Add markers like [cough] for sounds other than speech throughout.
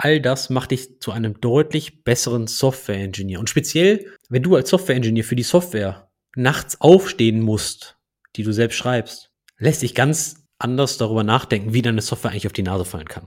all das macht dich zu einem deutlich besseren Software-Engineer. Und speziell, wenn du als Software-Engineer für die Software nachts aufstehen musst, die du selbst schreibst, lässt dich ganz anders darüber nachdenken, wie deine Software eigentlich auf die Nase fallen kann.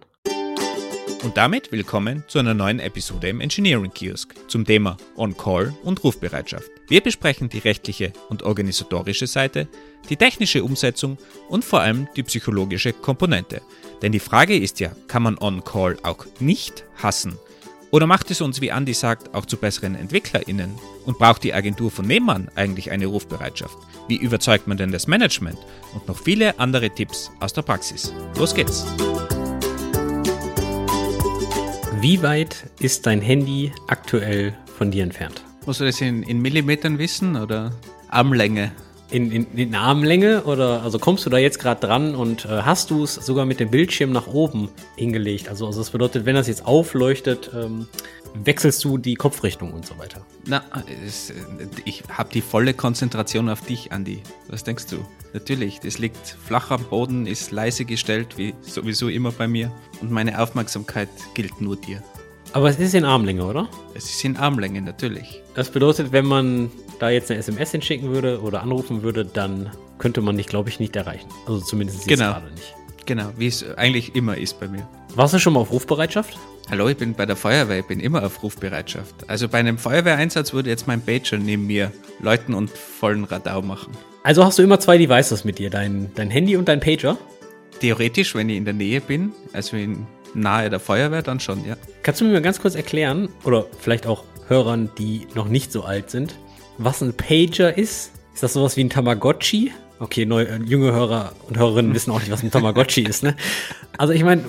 Und damit willkommen zu einer neuen Episode im Engineering Kiosk zum Thema On-Call und Rufbereitschaft. Wir besprechen die rechtliche und organisatorische Seite, die technische Umsetzung und vor allem die psychologische Komponente. Denn die Frage ist ja, kann man On-Call auch nicht hassen? Oder macht es uns, wie Andy sagt, auch zu besseren EntwicklerInnen? Und braucht die Agentur von Nebenmann eigentlich eine Rufbereitschaft? Wie überzeugt man denn das Management? Und noch viele andere Tipps aus der Praxis. Los geht's! Wie weit ist dein Handy aktuell von dir entfernt? Musst du das in, in Millimetern wissen oder Armlänge? In, in, in Armlänge oder also kommst du da jetzt gerade dran und äh, hast du es sogar mit dem Bildschirm nach oben hingelegt? Also, also das bedeutet, wenn das jetzt aufleuchtet, ähm, wechselst du die Kopfrichtung und so weiter. Na, es, ich habe die volle Konzentration auf dich, Andi. Was denkst du? Natürlich, das liegt flach am Boden, ist leise gestellt, wie sowieso immer bei mir. Und meine Aufmerksamkeit gilt nur dir. Aber es ist in Armlänge, oder? Es ist in Armlänge, natürlich. Das bedeutet, wenn man da jetzt eine SMS hinschicken würde oder anrufen würde, dann könnte man dich, glaube ich, nicht erreichen. Also zumindest jetzt genau. gerade nicht. Genau, wie es eigentlich immer ist bei mir. Warst du schon mal auf Rufbereitschaft? Hallo, ich bin bei der Feuerwehr, ich bin immer auf Rufbereitschaft. Also bei einem Feuerwehreinsatz würde jetzt mein Pager neben mir läuten und vollen Radau machen. Also hast du immer zwei Devices mit dir, dein, dein Handy und dein Pager? Theoretisch, wenn ich in der Nähe bin, also in nahe der Feuerwehr, dann schon, ja. Kannst du mir mal ganz kurz erklären, oder vielleicht auch Hörern, die noch nicht so alt sind, was ein Pager ist? Ist das sowas wie ein Tamagotchi? Okay, neu, äh, junge Hörer und Hörerinnen wissen auch nicht, was ein Tamagotchi ist, ne? Also ich meine,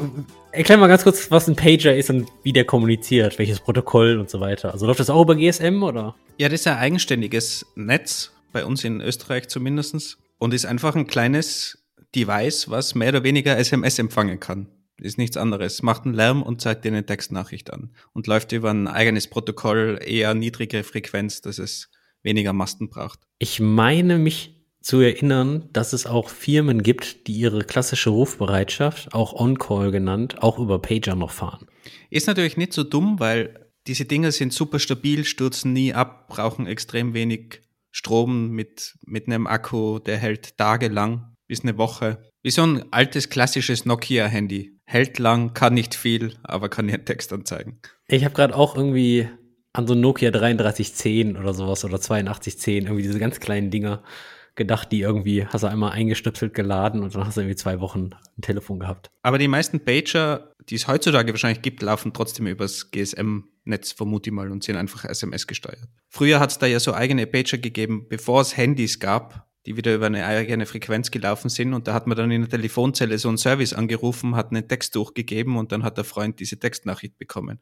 erklär mal ganz kurz, was ein Pager ist und wie der kommuniziert, welches Protokoll und so weiter. Also läuft das auch über GSM oder? Ja, das ist ein eigenständiges Netz, bei uns in Österreich zumindest, und ist einfach ein kleines Device, was mehr oder weniger SMS empfangen kann. Ist nichts anderes. Macht einen Lärm und zeigt dir eine Textnachricht an. Und läuft über ein eigenes Protokoll, eher niedrige Frequenz, dass es weniger Masten braucht. Ich meine mich zu erinnern, dass es auch Firmen gibt, die ihre klassische Rufbereitschaft, auch On-Call genannt, auch über Pager noch fahren. Ist natürlich nicht so dumm, weil diese Dinger sind super stabil, stürzen nie ab, brauchen extrem wenig Strom mit, mit einem Akku, der hält tagelang bis eine Woche. Wie so ein altes klassisches Nokia-Handy. Hält lang, kann nicht viel, aber kann dir Text anzeigen. Ich habe gerade auch irgendwie an so Nokia 3310 oder sowas oder 8210, irgendwie diese ganz kleinen Dinger gedacht, die irgendwie hast du einmal eingestöpselt, geladen und dann hast du irgendwie zwei Wochen ein Telefon gehabt. Aber die meisten Pager, die es heutzutage wahrscheinlich gibt, laufen trotzdem übers GSM-Netz, vermute ich mal, und sind einfach SMS gesteuert. Früher hat es da ja so eigene Pager gegeben, bevor es Handys gab, die wieder über eine eigene Frequenz gelaufen sind. Und da hat man dann in der Telefonzelle so einen Service angerufen, hat einen Text durchgegeben und dann hat der Freund diese Textnachricht bekommen.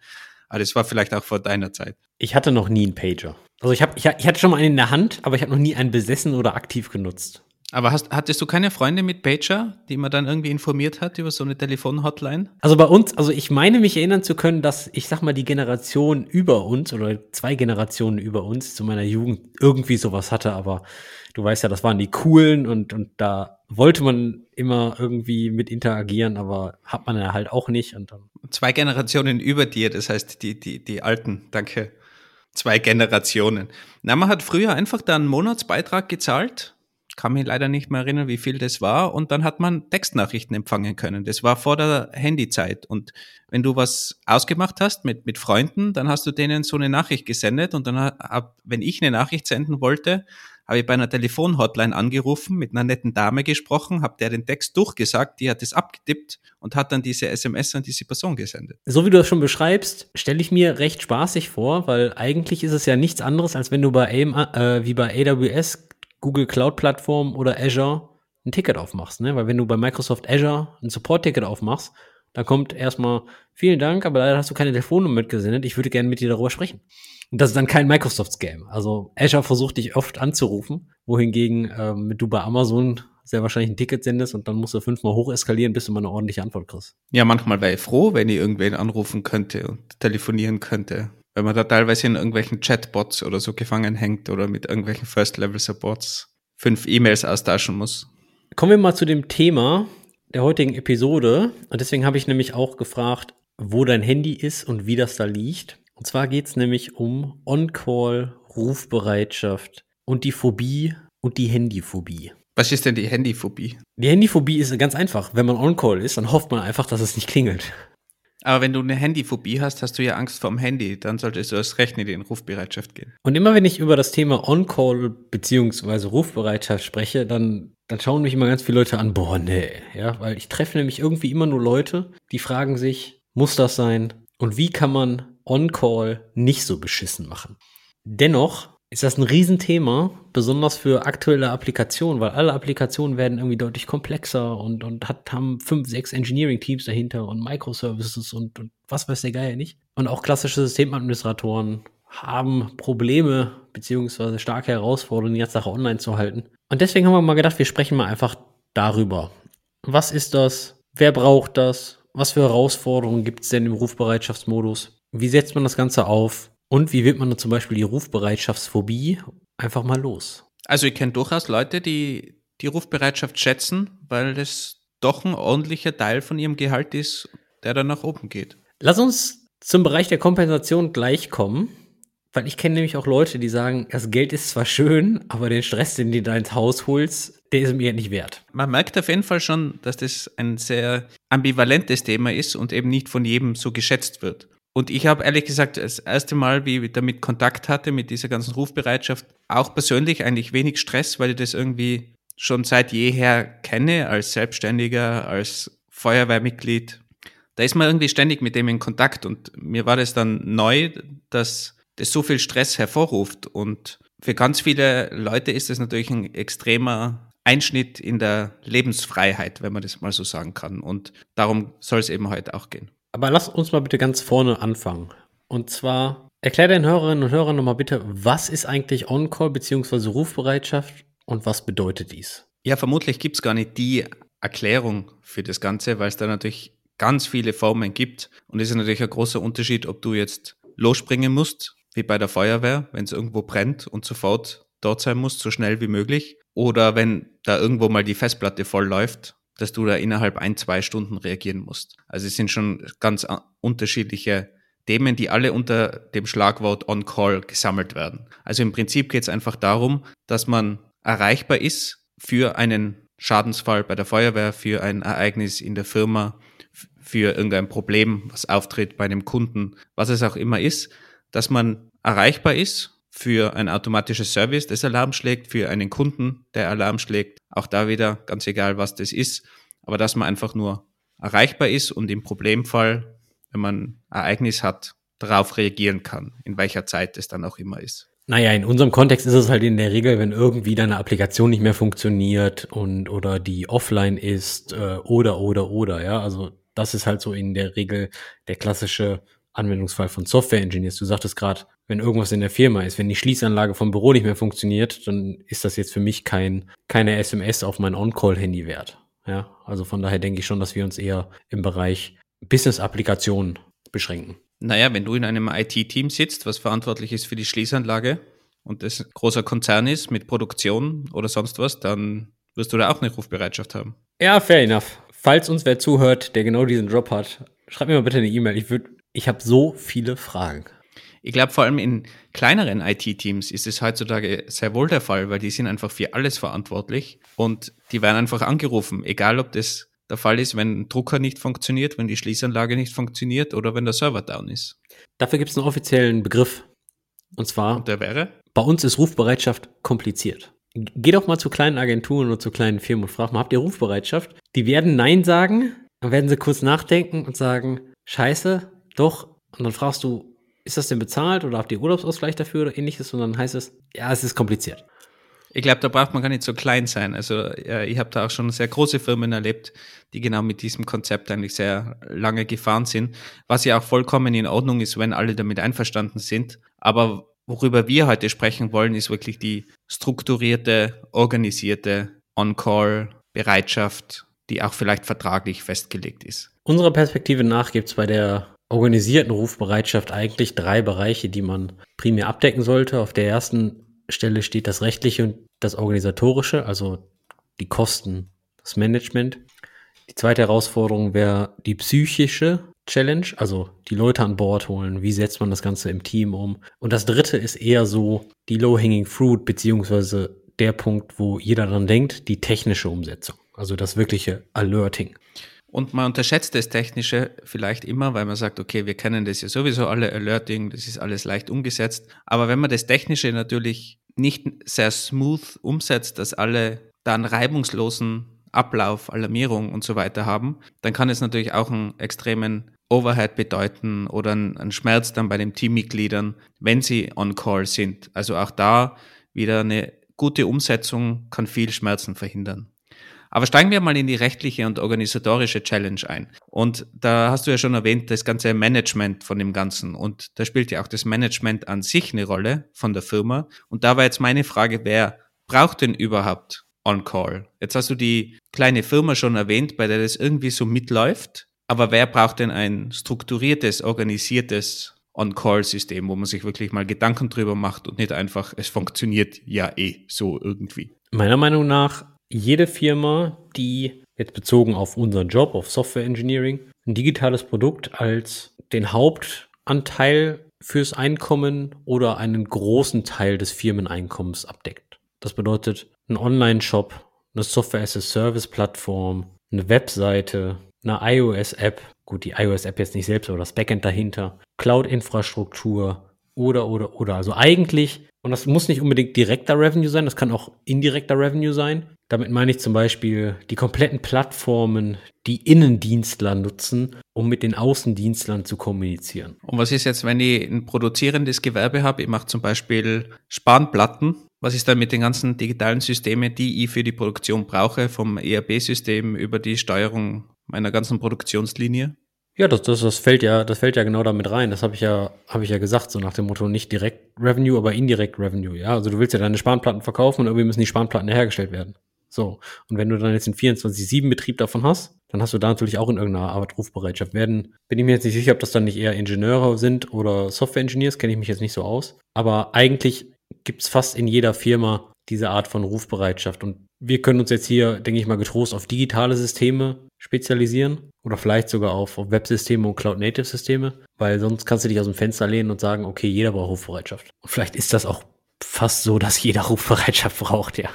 Aber das war vielleicht auch vor deiner Zeit. Ich hatte noch nie einen Pager. Also ich, hab, ich, ich hatte schon mal einen in der Hand, aber ich habe noch nie einen besessen oder aktiv genutzt. Aber hast, hattest du keine Freunde mit Pager, die man dann irgendwie informiert hat über so eine Telefonhotline? Also bei uns, also ich meine mich erinnern zu können, dass ich sag mal die Generation über uns oder zwei Generationen über uns zu meiner Jugend irgendwie sowas hatte, aber du weißt ja, das waren die coolen und, und da wollte man immer irgendwie mit interagieren, aber hat man ja halt auch nicht. Und dann Zwei Generationen über dir, das heißt die, die, die Alten, danke. Zwei Generationen. Na, man hat früher einfach da einen Monatsbeitrag gezahlt kann mich leider nicht mehr erinnern, wie viel das war. Und dann hat man Textnachrichten empfangen können. Das war vor der Handyzeit. Und wenn du was ausgemacht hast mit, mit Freunden, dann hast du denen so eine Nachricht gesendet. Und dann, hab, wenn ich eine Nachricht senden wollte, habe ich bei einer Telefonhotline angerufen, mit einer netten Dame gesprochen, habe der den Text durchgesagt, die hat es abgetippt und hat dann diese SMS an diese Person gesendet. So wie du das schon beschreibst, stelle ich mir recht spaßig vor, weil eigentlich ist es ja nichts anderes, als wenn du bei AIM, äh, wie bei AWS Google Cloud Plattform oder Azure ein Ticket aufmachst, ne? Weil wenn du bei Microsoft Azure ein Support-Ticket aufmachst, dann kommt erstmal vielen Dank, aber leider hast du keine Telefonnummer mitgesendet. Ich würde gerne mit dir darüber sprechen. Und das ist dann kein Microsoft-Scam. Also Azure versucht dich oft anzurufen, wohingegen ähm, du bei Amazon sehr wahrscheinlich ein Ticket sendest und dann musst du fünfmal hoch eskalieren, bis du mal eine ordentliche Antwort kriegst. Ja, manchmal wäre ich froh, wenn ich irgendwen anrufen könnte und telefonieren könnte wenn man da teilweise in irgendwelchen Chatbots oder so gefangen hängt oder mit irgendwelchen First-Level-Supports fünf E-Mails austauschen muss. Kommen wir mal zu dem Thema der heutigen Episode. Und deswegen habe ich nämlich auch gefragt, wo dein Handy ist und wie das da liegt. Und zwar geht es nämlich um On-Call, Rufbereitschaft und die Phobie und die Handyphobie. Was ist denn die Handyphobie? Die Handyphobie ist ganz einfach. Wenn man On-Call ist, dann hofft man einfach, dass es nicht klingelt. Aber wenn du eine Handyphobie hast, hast du ja Angst vorm Handy. Dann solltest du erst recht in Rufbereitschaft gehen. Und immer wenn ich über das Thema On-Call beziehungsweise Rufbereitschaft spreche, dann, dann schauen mich immer ganz viele Leute an, boah, nee. Ja, weil ich treffe nämlich irgendwie immer nur Leute, die fragen sich, muss das sein? Und wie kann man On-Call nicht so beschissen machen? Dennoch ist das ein Riesenthema, besonders für aktuelle Applikationen, weil alle Applikationen werden irgendwie deutlich komplexer und, und hat, haben fünf, sechs Engineering-Teams dahinter und Microservices und, und was weiß der Geier nicht. Und auch klassische Systemadministratoren haben Probleme beziehungsweise starke Herausforderungen, die ganze Sache online zu halten. Und deswegen haben wir mal gedacht, wir sprechen mal einfach darüber. Was ist das? Wer braucht das? Was für Herausforderungen gibt es denn im Rufbereitschaftsmodus? Wie setzt man das Ganze auf? Und wie wird man dann zum Beispiel die Rufbereitschaftsphobie einfach mal los? Also ich kenne durchaus Leute, die die Rufbereitschaft schätzen, weil das doch ein ordentlicher Teil von ihrem Gehalt ist, der dann nach oben geht. Lass uns zum Bereich der Kompensation gleich kommen, weil ich kenne nämlich auch Leute, die sagen, das Geld ist zwar schön, aber den Stress, den du da ins Haus holst, der ist mir nicht wert. Man merkt auf jeden Fall schon, dass das ein sehr ambivalentes Thema ist und eben nicht von jedem so geschätzt wird. Und ich habe ehrlich gesagt das erste Mal, wie ich damit Kontakt hatte, mit dieser ganzen Rufbereitschaft, auch persönlich eigentlich wenig Stress, weil ich das irgendwie schon seit jeher kenne, als Selbstständiger, als Feuerwehrmitglied. Da ist man irgendwie ständig mit dem in Kontakt und mir war das dann neu, dass das so viel Stress hervorruft. Und für ganz viele Leute ist das natürlich ein extremer Einschnitt in der Lebensfreiheit, wenn man das mal so sagen kann. Und darum soll es eben heute auch gehen. Aber lass uns mal bitte ganz vorne anfangen. Und zwar erklär den Hörerinnen und Hörern nochmal bitte, was ist eigentlich On-Call bzw. Rufbereitschaft und was bedeutet dies? Ja, vermutlich gibt es gar nicht die Erklärung für das Ganze, weil es da natürlich ganz viele Formen gibt. Und es ist natürlich ein großer Unterschied, ob du jetzt losspringen musst, wie bei der Feuerwehr, wenn es irgendwo brennt und sofort dort sein musst, so schnell wie möglich. Oder wenn da irgendwo mal die Festplatte voll läuft dass du da innerhalb ein, zwei Stunden reagieren musst. Also es sind schon ganz unterschiedliche Themen, die alle unter dem Schlagwort On-Call gesammelt werden. Also im Prinzip geht es einfach darum, dass man erreichbar ist für einen Schadensfall bei der Feuerwehr, für ein Ereignis in der Firma, für irgendein Problem, was auftritt bei einem Kunden, was es auch immer ist, dass man erreichbar ist für ein automatisches Service, das Alarm schlägt, für einen Kunden, der Alarm schlägt. Auch da wieder, ganz egal, was das ist, aber dass man einfach nur erreichbar ist und im Problemfall, wenn man Ereignis hat, darauf reagieren kann, in welcher Zeit es dann auch immer ist. Naja, in unserem Kontext ist es halt in der Regel, wenn irgendwie deine Applikation nicht mehr funktioniert und oder die offline ist äh, oder oder oder, ja. Also das ist halt so in der Regel der klassische Anwendungsfall von Software Engineers. Du sagtest gerade, wenn irgendwas in der Firma ist, wenn die Schließanlage vom Büro nicht mehr funktioniert, dann ist das jetzt für mich kein, keine SMS auf mein On-Call-Handy wert. Ja, also von daher denke ich schon, dass wir uns eher im Bereich Business-Applikationen beschränken. Naja, wenn du in einem IT-Team sitzt, was verantwortlich ist für die Schließanlage und das ein großer Konzern ist mit Produktion oder sonst was, dann wirst du da auch eine Rufbereitschaft haben. Ja, fair enough. Falls uns wer zuhört, der genau diesen Job hat, schreib mir mal bitte eine E-Mail. Ich würde ich habe so viele Fragen. Ich glaube, vor allem in kleineren IT-Teams ist es heutzutage sehr wohl der Fall, weil die sind einfach für alles verantwortlich und die werden einfach angerufen, egal ob das der Fall ist, wenn ein Drucker nicht funktioniert, wenn die Schließanlage nicht funktioniert oder wenn der Server down ist. Dafür gibt es einen offiziellen Begriff. Und zwar. Und der wäre? Bei uns ist Rufbereitschaft kompliziert. Geh doch mal zu kleinen Agenturen oder zu kleinen Firmen und frag mal, habt ihr Rufbereitschaft? Die werden Nein sagen, dann werden sie kurz nachdenken und sagen, Scheiße, doch. Und dann fragst du, ist das denn bezahlt oder habt ihr Urlaubsausgleich dafür oder ähnliches? Und dann heißt es, ja, es ist kompliziert. Ich glaube, da braucht man gar nicht so klein sein. Also äh, ich habe da auch schon sehr große Firmen erlebt, die genau mit diesem Konzept eigentlich sehr lange gefahren sind, was ja auch vollkommen in Ordnung ist, wenn alle damit einverstanden sind. Aber worüber wir heute sprechen wollen, ist wirklich die strukturierte, organisierte On-Call-Bereitschaft, die auch vielleicht vertraglich festgelegt ist. Unserer Perspektive nach gibt es bei der organisierten Rufbereitschaft eigentlich drei Bereiche, die man primär abdecken sollte. Auf der ersten Stelle steht das rechtliche und das organisatorische, also die Kosten, das Management. Die zweite Herausforderung wäre die psychische Challenge, also die Leute an Bord holen, wie setzt man das Ganze im Team um. Und das dritte ist eher so die Low-Hanging Fruit, beziehungsweise der Punkt, wo jeder dann denkt, die technische Umsetzung, also das wirkliche Alerting. Und man unterschätzt das Technische vielleicht immer, weil man sagt, okay, wir kennen das ja sowieso alle, Alerting, das ist alles leicht umgesetzt. Aber wenn man das Technische natürlich nicht sehr smooth umsetzt, dass alle da einen reibungslosen Ablauf, Alarmierung und so weiter haben, dann kann es natürlich auch einen extremen Overhead bedeuten oder einen Schmerz dann bei den Teammitgliedern, wenn sie on call sind. Also auch da wieder eine gute Umsetzung kann viel Schmerzen verhindern. Aber steigen wir mal in die rechtliche und organisatorische Challenge ein. Und da hast du ja schon erwähnt, das ganze Management von dem Ganzen. Und da spielt ja auch das Management an sich eine Rolle von der Firma. Und da war jetzt meine Frage, wer braucht denn überhaupt On-Call? Jetzt hast du die kleine Firma schon erwähnt, bei der das irgendwie so mitläuft. Aber wer braucht denn ein strukturiertes, organisiertes On-Call-System, wo man sich wirklich mal Gedanken drüber macht und nicht einfach, es funktioniert ja eh so irgendwie? Meiner Meinung nach jede Firma, die jetzt bezogen auf unseren Job, auf Software Engineering, ein digitales Produkt als den Hauptanteil fürs Einkommen oder einen großen Teil des Firmeneinkommens abdeckt. Das bedeutet ein Online-Shop, eine Software-as-a-Service-Plattform, eine Webseite, eine iOS-App, gut, die iOS-App jetzt nicht selbst, aber das Backend dahinter, Cloud-Infrastruktur oder, oder, oder. Also eigentlich, und das muss nicht unbedingt direkter Revenue sein, das kann auch indirekter Revenue sein. Damit meine ich zum Beispiel die kompletten Plattformen, die Innendienstler nutzen, um mit den Außendienstlern zu kommunizieren. Und was ist jetzt, wenn ich ein produzierendes Gewerbe habe? Ich mache zum Beispiel Spanplatten. Was ist dann mit den ganzen digitalen Systemen, die ich für die Produktion brauche, vom ERP-System über die Steuerung meiner ganzen Produktionslinie? Ja, das, das, das fällt ja, das fällt ja genau damit rein. Das habe ich ja, habe ich ja gesagt, so nach dem Motto nicht direkt Revenue, aber indirekt Revenue. Ja, also du willst ja deine Spanplatten verkaufen und irgendwie müssen die Spanplatten hergestellt werden. So. Und wenn du dann jetzt einen 24-7-Betrieb davon hast, dann hast du da natürlich auch in irgendeiner Art Rufbereitschaft. Werden, bin ich mir jetzt nicht sicher, ob das dann nicht eher Ingenieure sind oder Software-Engineers, kenne ich mich jetzt nicht so aus. Aber eigentlich gibt's fast in jeder Firma diese Art von Rufbereitschaft. Und wir können uns jetzt hier, denke ich mal, getrost auf digitale Systeme spezialisieren oder vielleicht sogar auf, auf Websysteme und Cloud-Native-Systeme, weil sonst kannst du dich aus dem Fenster lehnen und sagen, okay, jeder braucht Rufbereitschaft. Und vielleicht ist das auch fast so, dass jeder [laughs] Rufbereitschaft braucht, ja.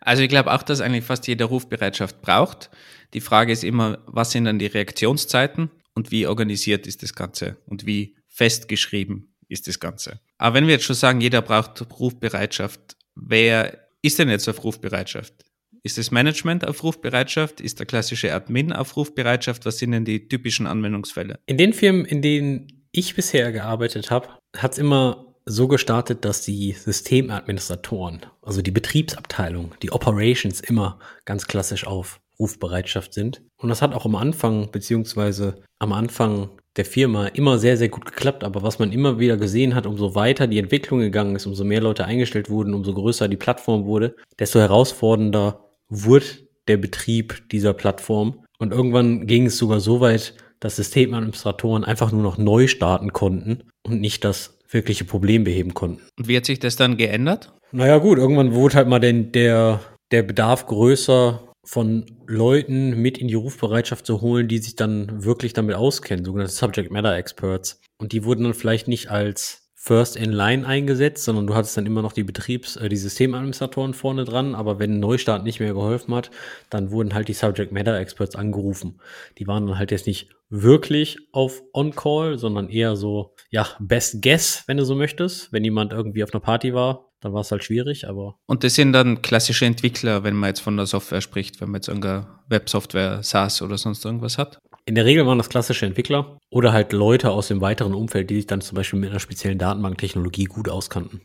Also ich glaube auch, dass eigentlich fast jeder Rufbereitschaft braucht. Die Frage ist immer, was sind dann die Reaktionszeiten und wie organisiert ist das Ganze und wie festgeschrieben ist das Ganze. Aber wenn wir jetzt schon sagen, jeder braucht Rufbereitschaft, wer ist denn jetzt auf Rufbereitschaft? Ist das Management auf Rufbereitschaft? Ist der klassische Admin auf Rufbereitschaft? Was sind denn die typischen Anwendungsfälle? In den Firmen, in denen ich bisher gearbeitet habe, hat es immer so gestartet, dass die Systemadministratoren, also die Betriebsabteilung, die Operations immer ganz klassisch auf Rufbereitschaft sind. Und das hat auch am Anfang, beziehungsweise am Anfang der Firma immer sehr, sehr gut geklappt. Aber was man immer wieder gesehen hat, umso weiter die Entwicklung gegangen ist, umso mehr Leute eingestellt wurden, umso größer die Plattform wurde, desto herausfordernder wurde der Betrieb dieser Plattform. Und irgendwann ging es sogar so weit, dass Systemadministratoren einfach nur noch neu starten konnten und nicht das wirkliche Problem beheben konnten. Und wie hat sich das dann geändert? Naja gut, irgendwann wurde halt mal den, der, der Bedarf größer von Leuten mit in die Rufbereitschaft zu holen, die sich dann wirklich damit auskennen, sogenannte Subject Matter Experts. Und die wurden dann vielleicht nicht als First in Line eingesetzt, sondern du hattest dann immer noch die Betriebs-, äh, die Systemadministratoren vorne dran. Aber wenn ein Neustart nicht mehr geholfen hat, dann wurden halt die Subject Matter Experts angerufen. Die waren dann halt jetzt nicht wirklich auf On-Call, sondern eher so, ja, Best Guess, wenn du so möchtest. Wenn jemand irgendwie auf einer Party war, dann war es halt schwierig, aber. Und das sind dann klassische Entwickler, wenn man jetzt von der Software spricht, wenn man jetzt irgendeine Websoftware, SaaS oder sonst irgendwas hat? In der Regel waren das klassische Entwickler oder halt Leute aus dem weiteren Umfeld, die sich dann zum Beispiel mit einer speziellen Datenbanktechnologie gut auskannten.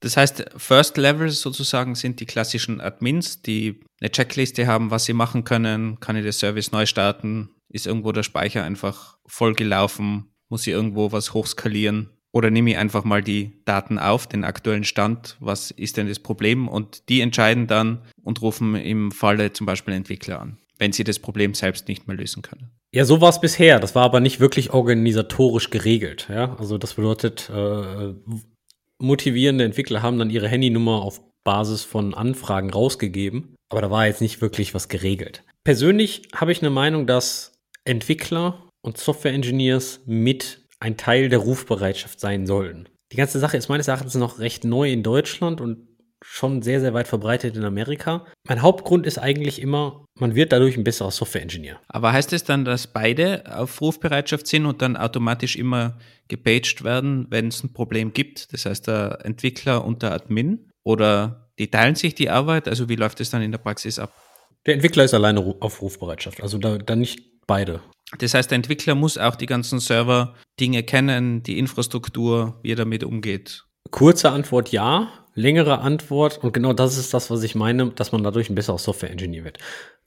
Das heißt, First Level sozusagen sind die klassischen Admins, die eine Checkliste haben, was sie machen können. Kann ich das Service neu starten? Ist irgendwo der Speicher einfach voll gelaufen? Muss ich irgendwo was hochskalieren? Oder nehme ich einfach mal die Daten auf, den aktuellen Stand, was ist denn das Problem? Und die entscheiden dann und rufen im Falle zum Beispiel Entwickler an, wenn sie das Problem selbst nicht mehr lösen können. Ja, so war es bisher. Das war aber nicht wirklich organisatorisch geregelt. Ja? Also das bedeutet, äh, motivierende Entwickler haben dann ihre Handynummer auf Basis von Anfragen rausgegeben, aber da war jetzt nicht wirklich was geregelt. Persönlich habe ich eine Meinung, dass Entwickler und Software Engineers mit ein Teil der Rufbereitschaft sein sollten. Die ganze Sache ist meines Erachtens noch recht neu in Deutschland und schon sehr, sehr weit verbreitet in Amerika. Mein Hauptgrund ist eigentlich immer, man wird dadurch ein besserer Software-Engineer. Aber heißt es dann, dass beide auf Rufbereitschaft sind und dann automatisch immer gepaged werden, wenn es ein Problem gibt? Das heißt, der Entwickler und der Admin? Oder die teilen sich die Arbeit? Also wie läuft es dann in der Praxis ab? Der Entwickler ist alleine auf Rufbereitschaft, also da, da nicht beide. Das heißt, der Entwickler muss auch die ganzen Server-Dinge kennen, die Infrastruktur, wie er damit umgeht. Kurze Antwort ja, längere Antwort und genau das ist das, was ich meine, dass man dadurch ein besserer Software-Engineer wird.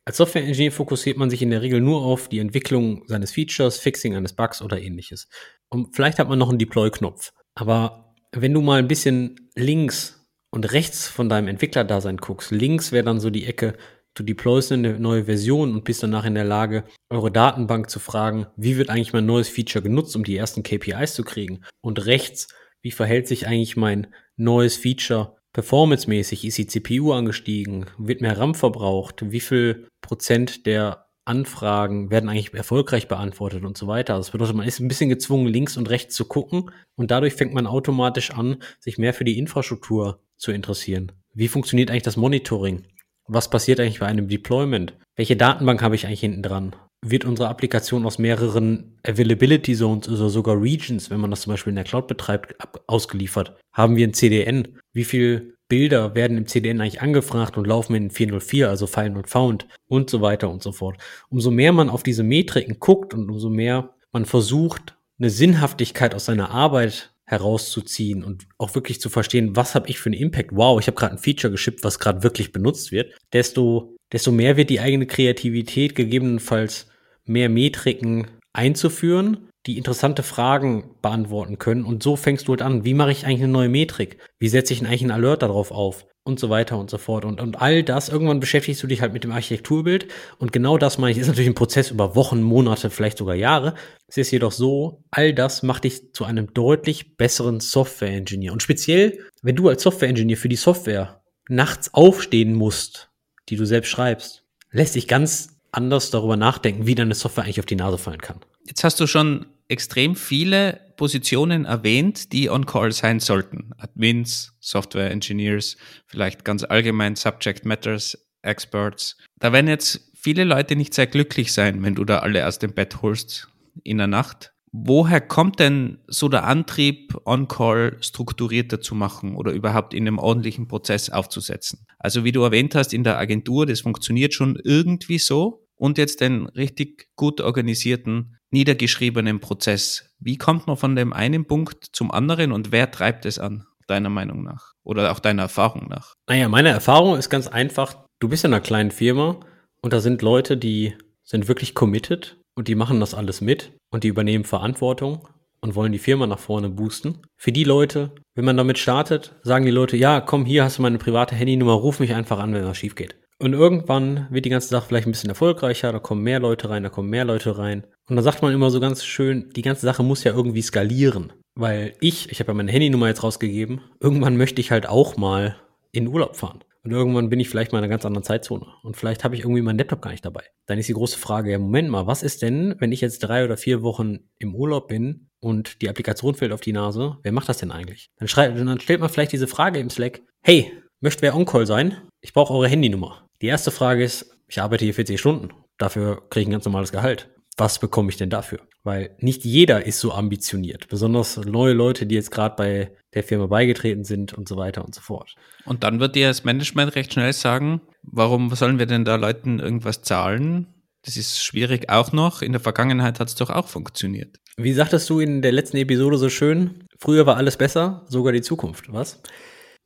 Als Software-Engineer fokussiert man sich in der Regel nur auf die Entwicklung seines Features, Fixing eines Bugs oder ähnliches. Und vielleicht hat man noch einen Deploy-Knopf. Aber wenn du mal ein bisschen links und rechts von deinem Entwicklerdasein guckst, links wäre dann so die Ecke, du deployst eine neue Version und bist danach in der Lage, eure Datenbank zu fragen, wie wird eigentlich mein neues Feature genutzt, um die ersten KPIs zu kriegen. Und rechts, wie verhält sich eigentlich mein neues Feature performancemäßig? Ist die CPU angestiegen? Wird mehr RAM verbraucht? Wie viel Prozent der Anfragen werden eigentlich erfolgreich beantwortet und so weiter. Das bedeutet, man ist ein bisschen gezwungen, links und rechts zu gucken und dadurch fängt man automatisch an, sich mehr für die Infrastruktur zu interessieren. Wie funktioniert eigentlich das Monitoring? Was passiert eigentlich bei einem Deployment? Welche Datenbank habe ich eigentlich hinten dran? Wird unsere Applikation aus mehreren Availability Zones oder sogar Regions, wenn man das zum Beispiel in der Cloud betreibt, ausgeliefert? Haben wir ein CDN? Wie viel Bilder werden im CDN eigentlich angefragt und laufen in 404, also File Not Found und so weiter und so fort. Umso mehr man auf diese Metriken guckt und umso mehr man versucht, eine Sinnhaftigkeit aus seiner Arbeit herauszuziehen und auch wirklich zu verstehen, was habe ich für einen Impact. Wow, ich habe gerade ein Feature geschippt, was gerade wirklich benutzt wird. Desto, desto mehr wird die eigene Kreativität gegebenenfalls mehr Metriken einzuführen, die interessante Fragen beantworten können. Und so fängst du halt an, wie mache ich eigentlich eine neue Metrik? Wie setze ich eigentlich einen Alert darauf auf? Und so weiter und so fort. Und, und all das, irgendwann beschäftigst du dich halt mit dem Architekturbild. Und genau das meine ich, ist natürlich ein Prozess über Wochen, Monate, vielleicht sogar Jahre. Es ist jedoch so, all das macht dich zu einem deutlich besseren Software-Engineer. Und speziell, wenn du als Software-Engineer für die Software nachts aufstehen musst, die du selbst schreibst, lässt sich ganz anders darüber nachdenken, wie deine Software eigentlich auf die Nase fallen kann. Jetzt hast du schon extrem viele Positionen erwähnt, die on call sein sollten. Admins, Software Engineers, vielleicht ganz allgemein Subject Matters Experts. Da werden jetzt viele Leute nicht sehr glücklich sein, wenn du da alle aus dem Bett holst in der Nacht. Woher kommt denn so der Antrieb, On-Call strukturierter zu machen oder überhaupt in einem ordentlichen Prozess aufzusetzen? Also wie du erwähnt hast, in der Agentur, das funktioniert schon irgendwie so. Und jetzt den richtig gut organisierten niedergeschriebenen Prozess. Wie kommt man von dem einen Punkt zum anderen und wer treibt es an, deiner Meinung nach? Oder auch deiner Erfahrung nach? Naja, meine Erfahrung ist ganz einfach. Du bist in einer kleinen Firma und da sind Leute, die sind wirklich committed und die machen das alles mit und die übernehmen Verantwortung und wollen die Firma nach vorne boosten. Für die Leute, wenn man damit startet, sagen die Leute, ja, komm, hier hast du meine private Handynummer, ruf mich einfach an, wenn was schief geht. Und irgendwann wird die ganze Sache vielleicht ein bisschen erfolgreicher, da kommen mehr Leute rein, da kommen mehr Leute rein. Und da sagt man immer so ganz schön, die ganze Sache muss ja irgendwie skalieren. Weil ich, ich habe ja meine Handynummer jetzt rausgegeben, irgendwann möchte ich halt auch mal in Urlaub fahren. Und irgendwann bin ich vielleicht mal in einer ganz anderen Zeitzone. Und vielleicht habe ich irgendwie meinen Laptop gar nicht dabei. Dann ist die große Frage, ja, Moment mal, was ist denn, wenn ich jetzt drei oder vier Wochen im Urlaub bin und die Applikation fällt auf die Nase? Wer macht das denn eigentlich? Dann, schreibt, dann stellt man vielleicht diese Frage im Slack, hey, möchte wer On-Call sein? Ich brauche eure Handynummer. Die erste Frage ist, ich arbeite hier 40 Stunden. Dafür kriege ich ein ganz normales Gehalt. Was bekomme ich denn dafür? Weil nicht jeder ist so ambitioniert. Besonders neue Leute, die jetzt gerade bei der Firma beigetreten sind und so weiter und so fort. Und dann wird dir das Management recht schnell sagen, warum sollen wir denn da Leuten irgendwas zahlen? Das ist schwierig auch noch. In der Vergangenheit hat es doch auch funktioniert. Wie sagtest du in der letzten Episode so schön? Früher war alles besser, sogar die Zukunft, was?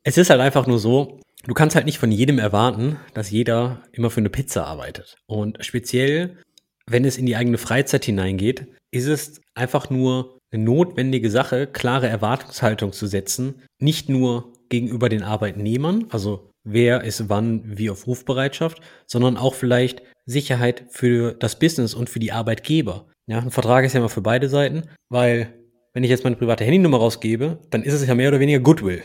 Es ist halt einfach nur so, du kannst halt nicht von jedem erwarten, dass jeder immer für eine Pizza arbeitet. Und speziell, wenn es in die eigene Freizeit hineingeht, ist es einfach nur eine notwendige Sache, klare Erwartungshaltung zu setzen, nicht nur gegenüber den Arbeitnehmern, also wer ist wann wie auf Rufbereitschaft, sondern auch vielleicht Sicherheit für das Business und für die Arbeitgeber. Ja, ein Vertrag ist ja immer für beide Seiten, weil wenn ich jetzt meine private Handynummer rausgebe, dann ist es ja mehr oder weniger Goodwill.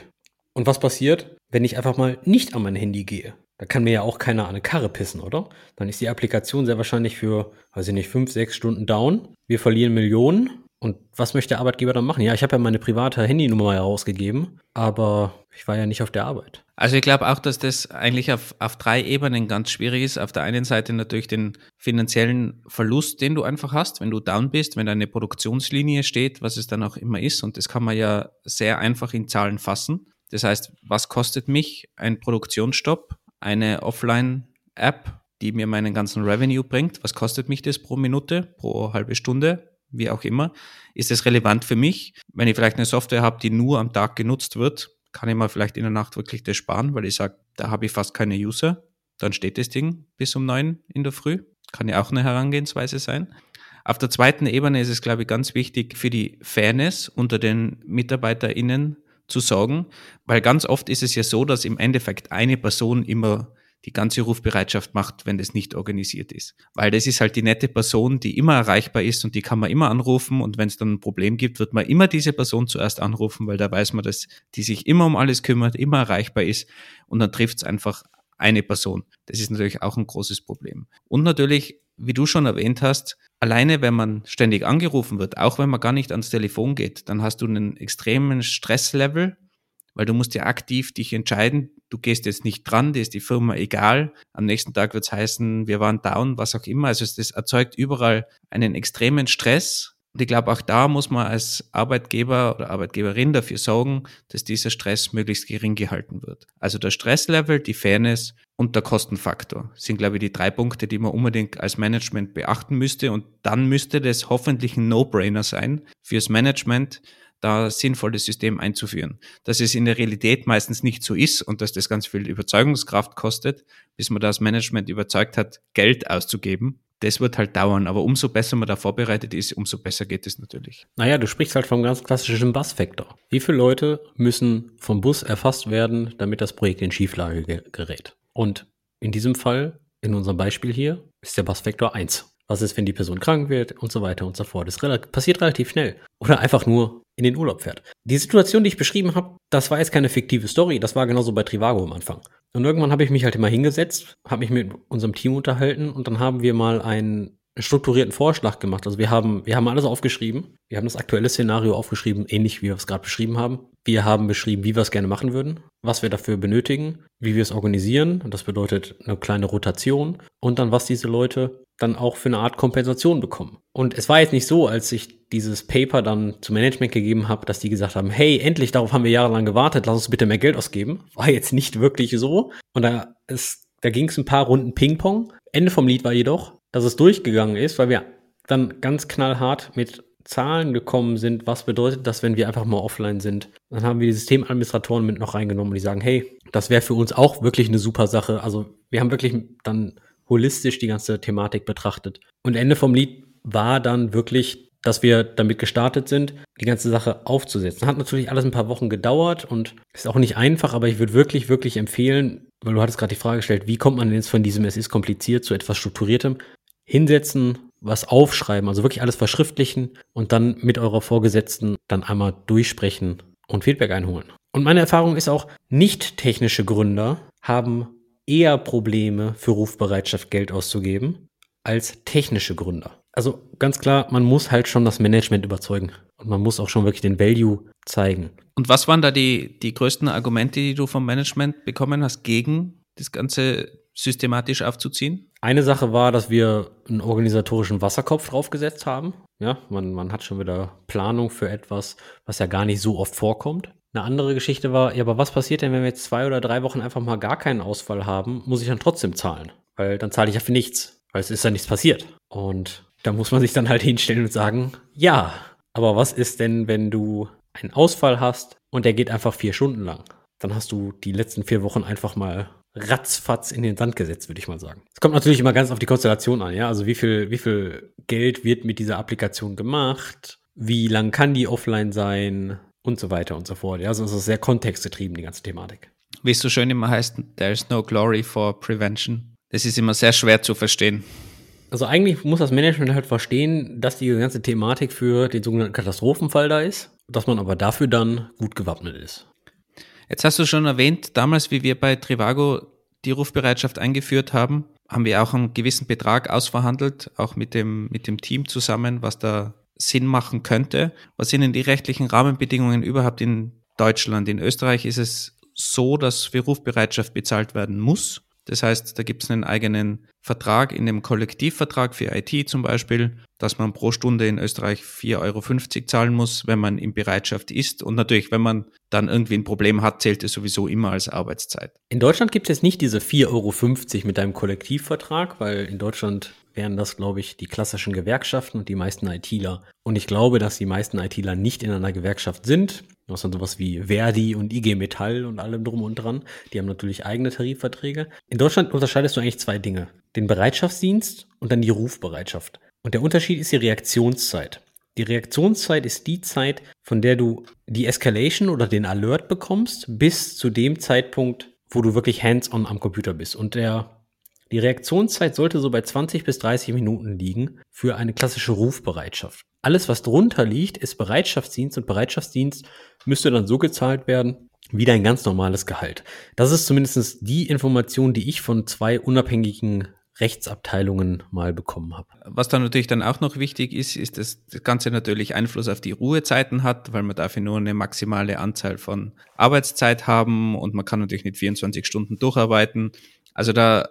Und was passiert, wenn ich einfach mal nicht an mein Handy gehe? Da kann mir ja auch keiner an eine Karre pissen, oder? Dann ist die Applikation sehr wahrscheinlich für, weiß ich nicht, fünf, sechs Stunden down. Wir verlieren Millionen. Und was möchte der Arbeitgeber dann machen? Ja, ich habe ja meine private Handynummer herausgegeben, aber ich war ja nicht auf der Arbeit. Also ich glaube auch, dass das eigentlich auf, auf drei Ebenen ganz schwierig ist. Auf der einen Seite natürlich den finanziellen Verlust, den du einfach hast, wenn du down bist, wenn deine Produktionslinie steht, was es dann auch immer ist. Und das kann man ja sehr einfach in Zahlen fassen. Das heißt, was kostet mich ein Produktionsstopp, eine Offline-App, die mir meinen ganzen Revenue bringt? Was kostet mich das pro Minute, pro halbe Stunde? Wie auch immer. Ist es relevant für mich? Wenn ich vielleicht eine Software habe, die nur am Tag genutzt wird, kann ich mal vielleicht in der Nacht wirklich das sparen, weil ich sage, da habe ich fast keine User. Dann steht das Ding bis um neun in der Früh. Kann ja auch eine Herangehensweise sein. Auf der zweiten Ebene ist es, glaube ich, ganz wichtig für die Fairness unter den MitarbeiterInnen zu sorgen, weil ganz oft ist es ja so, dass im Endeffekt eine Person immer die ganze Rufbereitschaft macht, wenn das nicht organisiert ist. Weil das ist halt die nette Person, die immer erreichbar ist und die kann man immer anrufen und wenn es dann ein Problem gibt, wird man immer diese Person zuerst anrufen, weil da weiß man, dass die sich immer um alles kümmert, immer erreichbar ist und dann trifft es einfach eine Person. Das ist natürlich auch ein großes Problem. Und natürlich, wie du schon erwähnt hast, alleine wenn man ständig angerufen wird, auch wenn man gar nicht ans Telefon geht, dann hast du einen extremen Stresslevel weil du musst ja aktiv dich entscheiden, du gehst jetzt nicht dran, dir ist die Firma egal. Am nächsten Tag wird es heißen, wir waren down, was auch immer. Also das erzeugt überall einen extremen Stress. Und ich glaube, auch da muss man als Arbeitgeber oder Arbeitgeberin dafür sorgen, dass dieser Stress möglichst gering gehalten wird. Also der Stresslevel, die Fairness und der Kostenfaktor sind, glaube ich, die drei Punkte, die man unbedingt als Management beachten müsste. Und dann müsste das hoffentlich ein No-Brainer sein fürs Management, da sinnvolles System einzuführen. Dass es in der Realität meistens nicht so ist und dass das ganz viel Überzeugungskraft kostet, bis man das Management überzeugt hat, Geld auszugeben. Das wird halt dauern, aber umso besser man da vorbereitet ist, umso besser geht es natürlich. Naja, du sprichst halt vom ganz klassischen Bus-Faktor. Wie viele Leute müssen vom Bus erfasst werden, damit das Projekt in Schieflage gerät? Und in diesem Fall, in unserem Beispiel hier, ist der Bus-Faktor 1. Was ist, wenn die Person krank wird und so weiter und so fort. Das passiert relativ schnell. Oder einfach nur in den Urlaub fährt. Die Situation, die ich beschrieben habe, das war jetzt keine fiktive Story, das war genauso bei Trivago am Anfang. Und irgendwann habe ich mich halt immer hingesetzt, habe mich mit unserem Team unterhalten und dann haben wir mal einen strukturierten Vorschlag gemacht. Also wir haben, wir haben alles aufgeschrieben. Wir haben das aktuelle Szenario aufgeschrieben, ähnlich wie wir es gerade beschrieben haben. Wir haben beschrieben, wie wir es gerne machen würden, was wir dafür benötigen, wie wir es organisieren. Und das bedeutet eine kleine Rotation. Und dann, was diese Leute dann auch für eine Art Kompensation bekommen. Und es war jetzt nicht so, als ich dieses Paper dann zum Management gegeben habe, dass die gesagt haben, hey, endlich, darauf haben wir jahrelang gewartet, lass uns bitte mehr Geld ausgeben. War jetzt nicht wirklich so. Und da, ist, da ging es ein paar Runden Ping-Pong. Ende vom Lied war jedoch, dass es durchgegangen ist, weil wir dann ganz knallhart mit Zahlen gekommen sind, was bedeutet das, wenn wir einfach mal offline sind. Dann haben wir die Systemadministratoren mit noch reingenommen und die sagen, hey, das wäre für uns auch wirklich eine super Sache. Also wir haben wirklich dann holistisch die ganze Thematik betrachtet. Und Ende vom Lied war dann wirklich, dass wir damit gestartet sind, die ganze Sache aufzusetzen. Hat natürlich alles ein paar Wochen gedauert und ist auch nicht einfach, aber ich würde wirklich, wirklich empfehlen, weil du hattest gerade die Frage gestellt, wie kommt man denn jetzt von diesem Es ist kompliziert zu etwas Strukturiertem? Hinsetzen, was aufschreiben, also wirklich alles verschriftlichen und dann mit eurer Vorgesetzten dann einmal durchsprechen und Feedback einholen. Und meine Erfahrung ist auch, nicht technische Gründer haben eher Probleme für Rufbereitschaft Geld auszugeben als technische Gründer. Also ganz klar, man muss halt schon das Management überzeugen und man muss auch schon wirklich den Value zeigen. Und was waren da die, die größten Argumente, die du vom Management bekommen hast, gegen das Ganze systematisch aufzuziehen? Eine Sache war, dass wir einen organisatorischen Wasserkopf draufgesetzt haben. Ja, man, man hat schon wieder Planung für etwas, was ja gar nicht so oft vorkommt. Eine andere Geschichte war, ja, aber was passiert denn, wenn wir jetzt zwei oder drei Wochen einfach mal gar keinen Ausfall haben? Muss ich dann trotzdem zahlen? Weil dann zahle ich ja für nichts, weil es ist ja nichts passiert. Und da muss man sich dann halt hinstellen und sagen, ja, aber was ist denn, wenn du einen Ausfall hast und der geht einfach vier Stunden lang? Dann hast du die letzten vier Wochen einfach mal ratzfatz in den Sand gesetzt, würde ich mal sagen. Es kommt natürlich immer ganz auf die Konstellation an, ja. Also wie viel, wie viel Geld wird mit dieser Applikation gemacht? Wie lang kann die offline sein? und so weiter und so fort. Ja, also es ist sehr kontextgetrieben, die ganze Thematik. Wie es so schön immer heißt, there's no glory for prevention. Das ist immer sehr schwer zu verstehen. Also eigentlich muss das Management halt verstehen, dass die ganze Thematik für den sogenannten Katastrophenfall da ist, dass man aber dafür dann gut gewappnet ist. Jetzt hast du schon erwähnt, damals, wie wir bei Trivago die Rufbereitschaft eingeführt haben, haben wir auch einen gewissen Betrag ausverhandelt, auch mit dem, mit dem Team zusammen, was da Sinn machen könnte. Was sind denn die rechtlichen Rahmenbedingungen überhaupt in Deutschland? In Österreich ist es so, dass für Rufbereitschaft bezahlt werden muss. Das heißt, da gibt es einen eigenen Vertrag in dem Kollektivvertrag für IT zum Beispiel, dass man pro Stunde in Österreich 4,50 Euro zahlen muss, wenn man in Bereitschaft ist. Und natürlich, wenn man dann irgendwie ein Problem hat, zählt es sowieso immer als Arbeitszeit. In Deutschland gibt es jetzt nicht diese 4,50 Euro mit einem Kollektivvertrag, weil in Deutschland wären das, glaube ich, die klassischen Gewerkschaften und die meisten ITler. Und ich glaube, dass die meisten ITler nicht in einer Gewerkschaft sind. Das sind sowas wie Verdi und IG Metall und allem drum und dran. Die haben natürlich eigene Tarifverträge. In Deutschland unterscheidest du eigentlich zwei Dinge. Den Bereitschaftsdienst und dann die Rufbereitschaft. Und der Unterschied ist die Reaktionszeit. Die Reaktionszeit ist die Zeit, von der du die Escalation oder den Alert bekommst, bis zu dem Zeitpunkt, wo du wirklich hands-on am Computer bist. Und der, die Reaktionszeit sollte so bei 20 bis 30 Minuten liegen für eine klassische Rufbereitschaft. Alles, was drunter liegt, ist Bereitschaftsdienst und Bereitschaftsdienst müsste dann so gezahlt werden wie dein ganz normales Gehalt. Das ist zumindest die Information, die ich von zwei unabhängigen Rechtsabteilungen mal bekommen habe. Was dann natürlich dann auch noch wichtig ist, ist, dass das Ganze natürlich Einfluss auf die Ruhezeiten hat, weil man dafür nur eine maximale Anzahl von Arbeitszeit haben und man kann natürlich nicht 24 Stunden durcharbeiten. Also da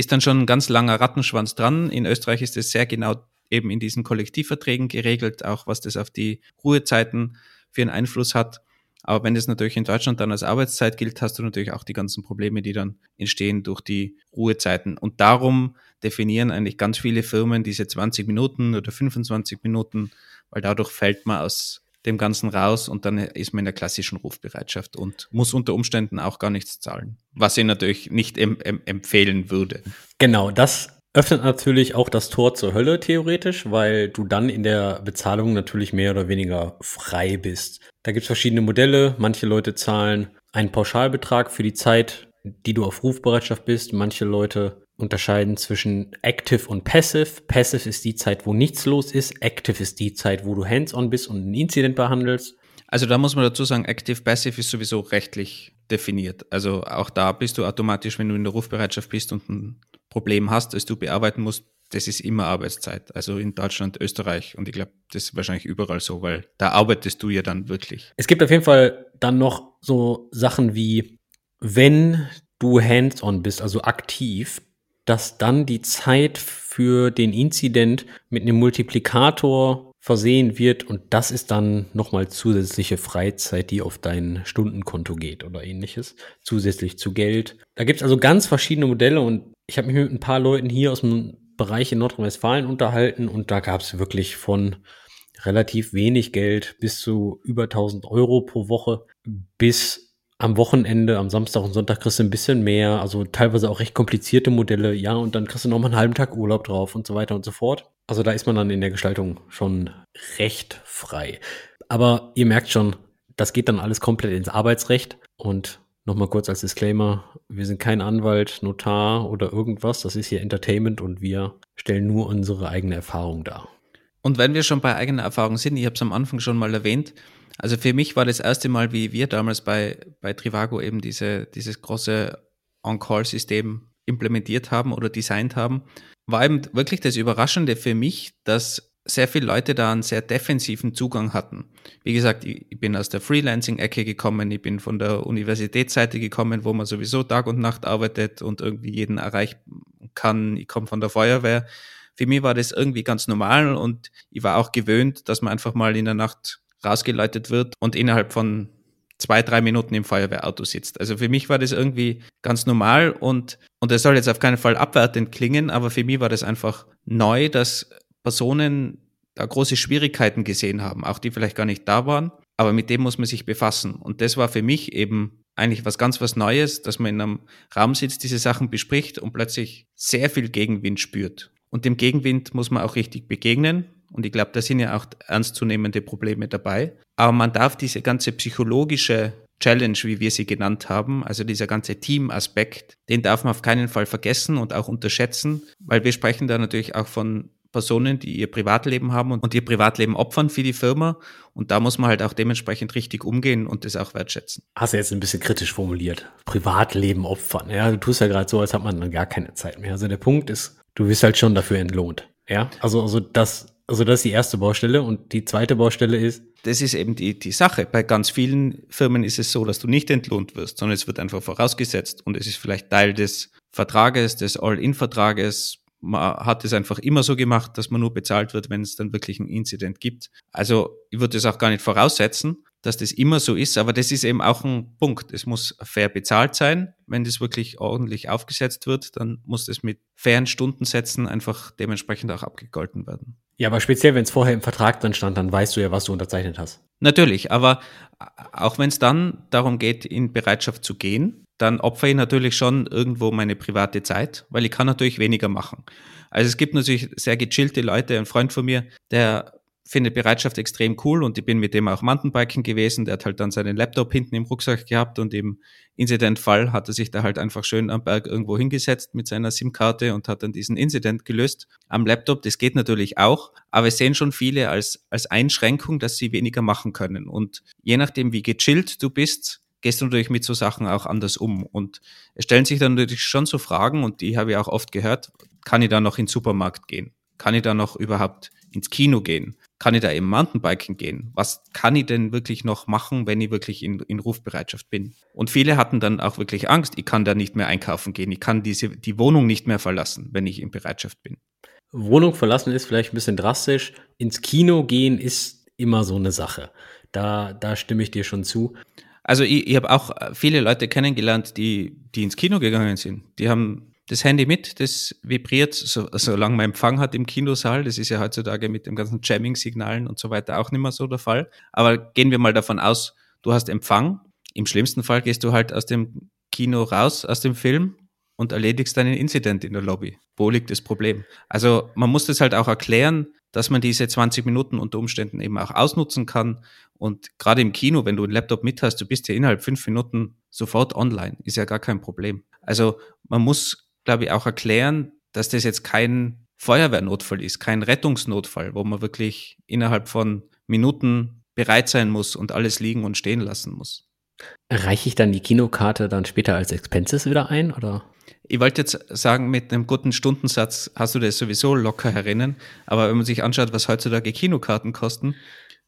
ist dann schon ein ganz langer Rattenschwanz dran. In Österreich ist es sehr genau eben in diesen Kollektivverträgen geregelt, auch was das auf die Ruhezeiten für einen Einfluss hat. Aber wenn das natürlich in Deutschland dann als Arbeitszeit gilt, hast du natürlich auch die ganzen Probleme, die dann entstehen durch die Ruhezeiten. Und darum definieren eigentlich ganz viele Firmen diese 20 Minuten oder 25 Minuten, weil dadurch fällt man aus dem Ganzen raus und dann ist man in der klassischen Rufbereitschaft und muss unter Umständen auch gar nichts zahlen, was ich natürlich nicht em em empfehlen würde. Genau, das öffnet natürlich auch das Tor zur Hölle theoretisch, weil du dann in der Bezahlung natürlich mehr oder weniger frei bist. Da gibt es verschiedene Modelle. Manche Leute zahlen einen Pauschalbetrag für die Zeit, die du auf Rufbereitschaft bist. Manche Leute unterscheiden zwischen Active und Passive. Passive ist die Zeit, wo nichts los ist. Active ist die Zeit, wo du hands-on bist und ein Incident behandelst. Also da muss man dazu sagen, Active Passive ist sowieso rechtlich definiert. Also auch da bist du automatisch, wenn du in der Rufbereitschaft bist und ein Problem hast, das du bearbeiten musst, das ist immer Arbeitszeit. Also in Deutschland, Österreich und ich glaube, das ist wahrscheinlich überall so, weil da arbeitest du ja dann wirklich. Es gibt auf jeden Fall dann noch so Sachen wie, wenn du hands-on bist, also aktiv, dass dann die Zeit für den Incident mit einem Multiplikator versehen wird und das ist dann nochmal zusätzliche Freizeit, die auf dein Stundenkonto geht oder ähnliches, zusätzlich zu Geld. Da gibt es also ganz verschiedene Modelle und ich habe mich mit ein paar Leuten hier aus dem Bereich in Nordrhein-Westfalen unterhalten und da gab es wirklich von relativ wenig Geld bis zu über 1000 Euro pro Woche bis am Wochenende, am Samstag und Sonntag kriegst du ein bisschen mehr, also teilweise auch recht komplizierte Modelle, ja, und dann kriegst du noch mal einen halben Tag Urlaub drauf und so weiter und so fort. Also da ist man dann in der Gestaltung schon recht frei. Aber ihr merkt schon, das geht dann alles komplett ins Arbeitsrecht und Nochmal kurz als Disclaimer, wir sind kein Anwalt, Notar oder irgendwas, das ist hier Entertainment und wir stellen nur unsere eigene Erfahrung dar. Und wenn wir schon bei eigener Erfahrung sind, ich habe es am Anfang schon mal erwähnt, also für mich war das erste Mal, wie wir damals bei, bei Trivago eben diese, dieses große On-Call-System implementiert haben oder designt haben, war eben wirklich das Überraschende für mich, dass sehr viele Leute da einen sehr defensiven Zugang hatten. Wie gesagt, ich, bin aus der Freelancing-Ecke gekommen, ich bin von der Universitätsseite gekommen, wo man sowieso Tag und Nacht arbeitet und irgendwie jeden erreichen kann. Ich komme von der Feuerwehr. Für mich war das irgendwie ganz normal und ich war auch gewöhnt, dass man einfach mal in der Nacht rausgeleitet wird und innerhalb von zwei, drei Minuten im Feuerwehrauto sitzt. Also für mich war das irgendwie ganz normal und, und es soll jetzt auf keinen Fall abwertend klingen, aber für mich war das einfach neu, dass Personen da große Schwierigkeiten gesehen haben, auch die vielleicht gar nicht da waren, aber mit dem muss man sich befassen. Und das war für mich eben eigentlich was ganz was Neues, dass man in einem Raum sitzt, diese Sachen bespricht und plötzlich sehr viel Gegenwind spürt. Und dem Gegenwind muss man auch richtig begegnen. Und ich glaube, da sind ja auch ernstzunehmende Probleme dabei. Aber man darf diese ganze psychologische Challenge, wie wir sie genannt haben, also dieser ganze Team-Aspekt, den darf man auf keinen Fall vergessen und auch unterschätzen, weil wir sprechen da natürlich auch von Personen, die ihr Privatleben haben und, und ihr Privatleben opfern für die Firma. Und da muss man halt auch dementsprechend richtig umgehen und das auch wertschätzen. Hast du jetzt ein bisschen kritisch formuliert. Privatleben opfern. Ja, du tust ja gerade so, als hat man dann gar keine Zeit mehr. Also der Punkt ist, du wirst halt schon dafür entlohnt. Ja, also, also das, also das ist die erste Baustelle und die zweite Baustelle ist. Das ist eben die, die Sache. Bei ganz vielen Firmen ist es so, dass du nicht entlohnt wirst, sondern es wird einfach vorausgesetzt und es ist vielleicht Teil des Vertrages, des All-In-Vertrages, man hat es einfach immer so gemacht, dass man nur bezahlt wird, wenn es dann wirklich ein Incident gibt. Also ich würde es auch gar nicht voraussetzen, dass das immer so ist, aber das ist eben auch ein Punkt. Es muss fair bezahlt sein. Wenn das wirklich ordentlich aufgesetzt wird, dann muss das mit fairen Stundensätzen einfach dementsprechend auch abgegolten werden. Ja, aber speziell, wenn es vorher im Vertrag drin stand, dann weißt du ja, was du unterzeichnet hast. Natürlich, aber auch wenn es dann darum geht, in Bereitschaft zu gehen, dann opfere ich natürlich schon irgendwo meine private Zeit, weil ich kann natürlich weniger machen. Also es gibt natürlich sehr gechillte Leute. Ein Freund von mir, der findet Bereitschaft extrem cool und ich bin mit dem auch Mountainbiken gewesen. Der hat halt dann seinen Laptop hinten im Rucksack gehabt und im Incidentfall hat er sich da halt einfach schön am Berg irgendwo hingesetzt mit seiner SIM-Karte und hat dann diesen Incident gelöst am Laptop. Das geht natürlich auch, aber es sehen schon viele als, als Einschränkung, dass sie weniger machen können. Und je nachdem, wie gechillt du bist, gehst du natürlich mit so Sachen auch anders um. Und es stellen sich dann natürlich schon so Fragen, und die habe ich auch oft gehört, kann ich da noch in den Supermarkt gehen? Kann ich da noch überhaupt ins Kino gehen? Kann ich da im Mountainbiken gehen? Was kann ich denn wirklich noch machen, wenn ich wirklich in, in Rufbereitschaft bin? Und viele hatten dann auch wirklich Angst, ich kann da nicht mehr einkaufen gehen, ich kann diese, die Wohnung nicht mehr verlassen, wenn ich in Bereitschaft bin. Wohnung verlassen ist vielleicht ein bisschen drastisch. Ins Kino gehen ist immer so eine Sache. Da, da stimme ich dir schon zu. Also ich, ich habe auch viele Leute kennengelernt, die, die ins Kino gegangen sind. Die haben das Handy mit, das vibriert, so, solange man Empfang hat im Kinosaal. Das ist ja heutzutage mit dem ganzen Jamming-Signalen und so weiter auch nicht mehr so der Fall. Aber gehen wir mal davon aus, du hast Empfang. Im schlimmsten Fall gehst du halt aus dem Kino raus, aus dem Film und erledigst deinen Incident in der Lobby. Wo liegt das Problem? Also man muss das halt auch erklären, dass man diese 20 Minuten unter Umständen eben auch ausnutzen kann. Und gerade im Kino, wenn du einen Laptop mit hast, du bist ja innerhalb fünf Minuten sofort online, ist ja gar kein Problem. Also man muss, glaube ich, auch erklären, dass das jetzt kein Feuerwehrnotfall ist, kein Rettungsnotfall, wo man wirklich innerhalb von Minuten bereit sein muss und alles liegen und stehen lassen muss. Reiche ich dann die Kinokarte dann später als Expenses wieder ein, oder? ich wollte jetzt sagen, mit einem guten Stundensatz hast du das sowieso locker herinnen. Aber wenn man sich anschaut, was heutzutage Kinokarten kosten,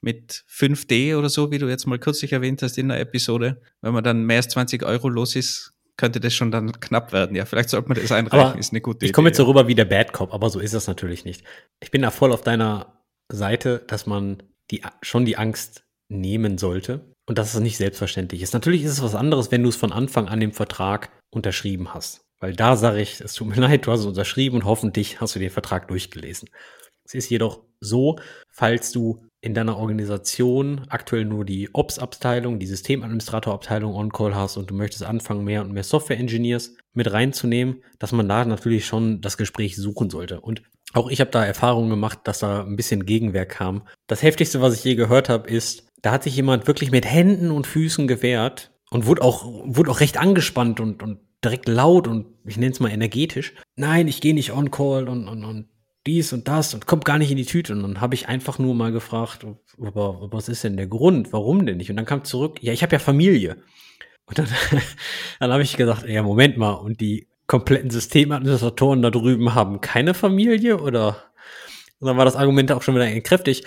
mit 5D oder so, wie du jetzt mal kürzlich erwähnt hast in der Episode, wenn man dann mehr als 20 Euro los ist, könnte das schon dann knapp werden. Ja, vielleicht sollte man das einreichen, aber ist eine gute ich Idee. Ich komme jetzt so rüber wie der Bad Cop, aber so ist das natürlich nicht. Ich bin da voll auf deiner Seite, dass man die, schon die Angst nehmen sollte und dass es nicht selbstverständlich ist. Natürlich ist es was anderes, wenn du es von Anfang an im Vertrag unterschrieben hast. Weil da sage ich, es tut mir [laughs] leid, du hast es unterschrieben und hoffentlich hast du den Vertrag durchgelesen. Es ist jedoch so, falls du in deiner Organisation aktuell nur die Ops-Abteilung, die Systemadministrator-Abteilung on-call hast und du möchtest anfangen, mehr und mehr Software-Engineers mit reinzunehmen, dass man da natürlich schon das Gespräch suchen sollte. Und auch ich habe da Erfahrungen gemacht, dass da ein bisschen Gegenwehr kam. Das heftigste, was ich je gehört habe, ist, da hat sich jemand wirklich mit Händen und Füßen gewehrt und wurde auch, wurde auch recht angespannt und, und direkt laut und ich nenne es mal energetisch. Nein, ich gehe nicht on call und, und, und dies und das und kommt gar nicht in die Tüte. Und dann habe ich einfach nur mal gefragt, aber was ist denn der Grund? Warum denn nicht? Und dann kam zurück, ja, ich habe ja Familie. Und dann, [laughs] dann habe ich gesagt, ja, Moment mal, und die kompletten Systemadministratoren da drüben haben keine Familie oder? Und dann war das Argument auch schon wieder entkräftigt.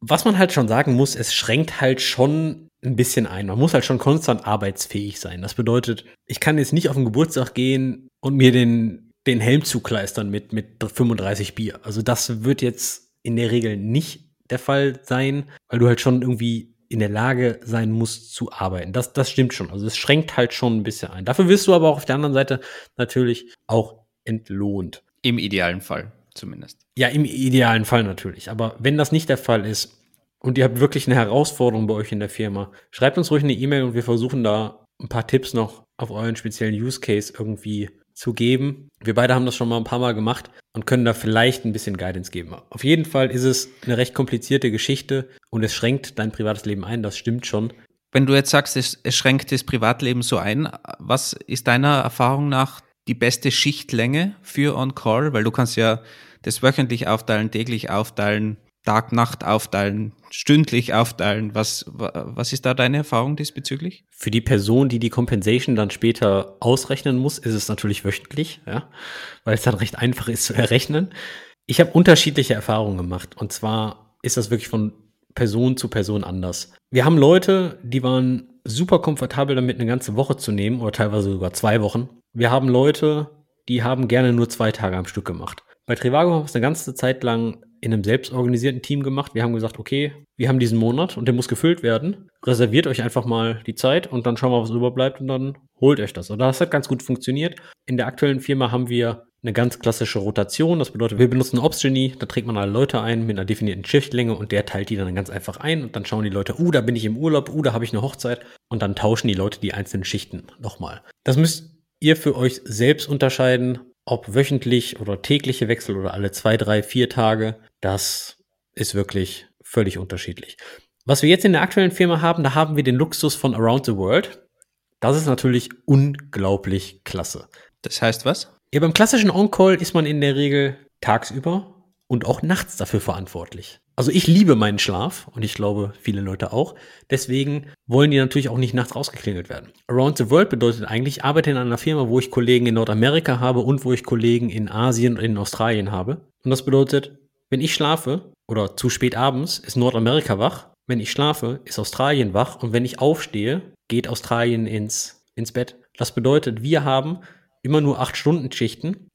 Was man halt schon sagen muss, es schränkt halt schon ein bisschen ein. Man muss halt schon konstant arbeitsfähig sein. Das bedeutet, ich kann jetzt nicht auf den Geburtstag gehen und mir den, den Helm zukleistern mit, mit 35 Bier. Also das wird jetzt in der Regel nicht der Fall sein, weil du halt schon irgendwie in der Lage sein musst zu arbeiten. Das, das stimmt schon. Also es schränkt halt schon ein bisschen ein. Dafür wirst du aber auch auf der anderen Seite natürlich auch entlohnt. Im idealen Fall zumindest. Ja, im idealen Fall natürlich. Aber wenn das nicht der Fall ist, und ihr habt wirklich eine Herausforderung bei euch in der Firma, schreibt uns ruhig eine E-Mail und wir versuchen da ein paar Tipps noch auf euren speziellen Use Case irgendwie zu geben. Wir beide haben das schon mal ein paar Mal gemacht und können da vielleicht ein bisschen Guidance geben. Auf jeden Fall ist es eine recht komplizierte Geschichte und es schränkt dein privates Leben ein, das stimmt schon. Wenn du jetzt sagst, es, es schränkt das Privatleben so ein, was ist deiner Erfahrung nach die beste Schichtlänge für On-Call? Weil du kannst ja das wöchentlich aufteilen, täglich aufteilen, Tag, Nacht aufteilen, stündlich aufteilen. Was, was ist da deine Erfahrung diesbezüglich? Für die Person, die die Compensation dann später ausrechnen muss, ist es natürlich wöchentlich, ja, weil es dann recht einfach ist zu errechnen. Ich habe unterschiedliche Erfahrungen gemacht und zwar ist das wirklich von Person zu Person anders. Wir haben Leute, die waren super komfortabel damit, eine ganze Woche zu nehmen oder teilweise sogar zwei Wochen. Wir haben Leute, die haben gerne nur zwei Tage am Stück gemacht. Bei Trivago haben wir es eine ganze Zeit lang in einem selbstorganisierten Team gemacht. Wir haben gesagt, okay, wir haben diesen Monat und der muss gefüllt werden. Reserviert euch einfach mal die Zeit und dann schauen wir, was überbleibt und dann holt euch das. Und das hat ganz gut funktioniert. In der aktuellen Firma haben wir eine ganz klassische Rotation. Das bedeutet, wir benutzen Opsgenie, da trägt man alle Leute ein mit einer definierten Shiftlänge und der teilt die dann ganz einfach ein und dann schauen die Leute, uh, da bin ich im Urlaub, uh, da habe ich eine Hochzeit und dann tauschen die Leute die einzelnen Schichten nochmal. Das müsst ihr für euch selbst unterscheiden, ob wöchentlich oder tägliche Wechsel oder alle zwei, drei, vier Tage, das ist wirklich völlig unterschiedlich. Was wir jetzt in der aktuellen Firma haben, da haben wir den Luxus von Around the World. Das ist natürlich unglaublich klasse. Das heißt was? Ja, beim klassischen On-Call ist man in der Regel tagsüber und auch nachts dafür verantwortlich. Also ich liebe meinen Schlaf und ich glaube viele Leute auch. Deswegen wollen die natürlich auch nicht nachts rausgeklingelt werden. Around the World bedeutet eigentlich, ich arbeite in einer Firma, wo ich Kollegen in Nordamerika habe und wo ich Kollegen in Asien und in Australien habe. Und das bedeutet, wenn ich schlafe oder zu spät abends, ist Nordamerika wach. Wenn ich schlafe, ist Australien wach. Und wenn ich aufstehe, geht Australien ins, ins Bett. Das bedeutet, wir haben immer nur 8 Stunden Schichten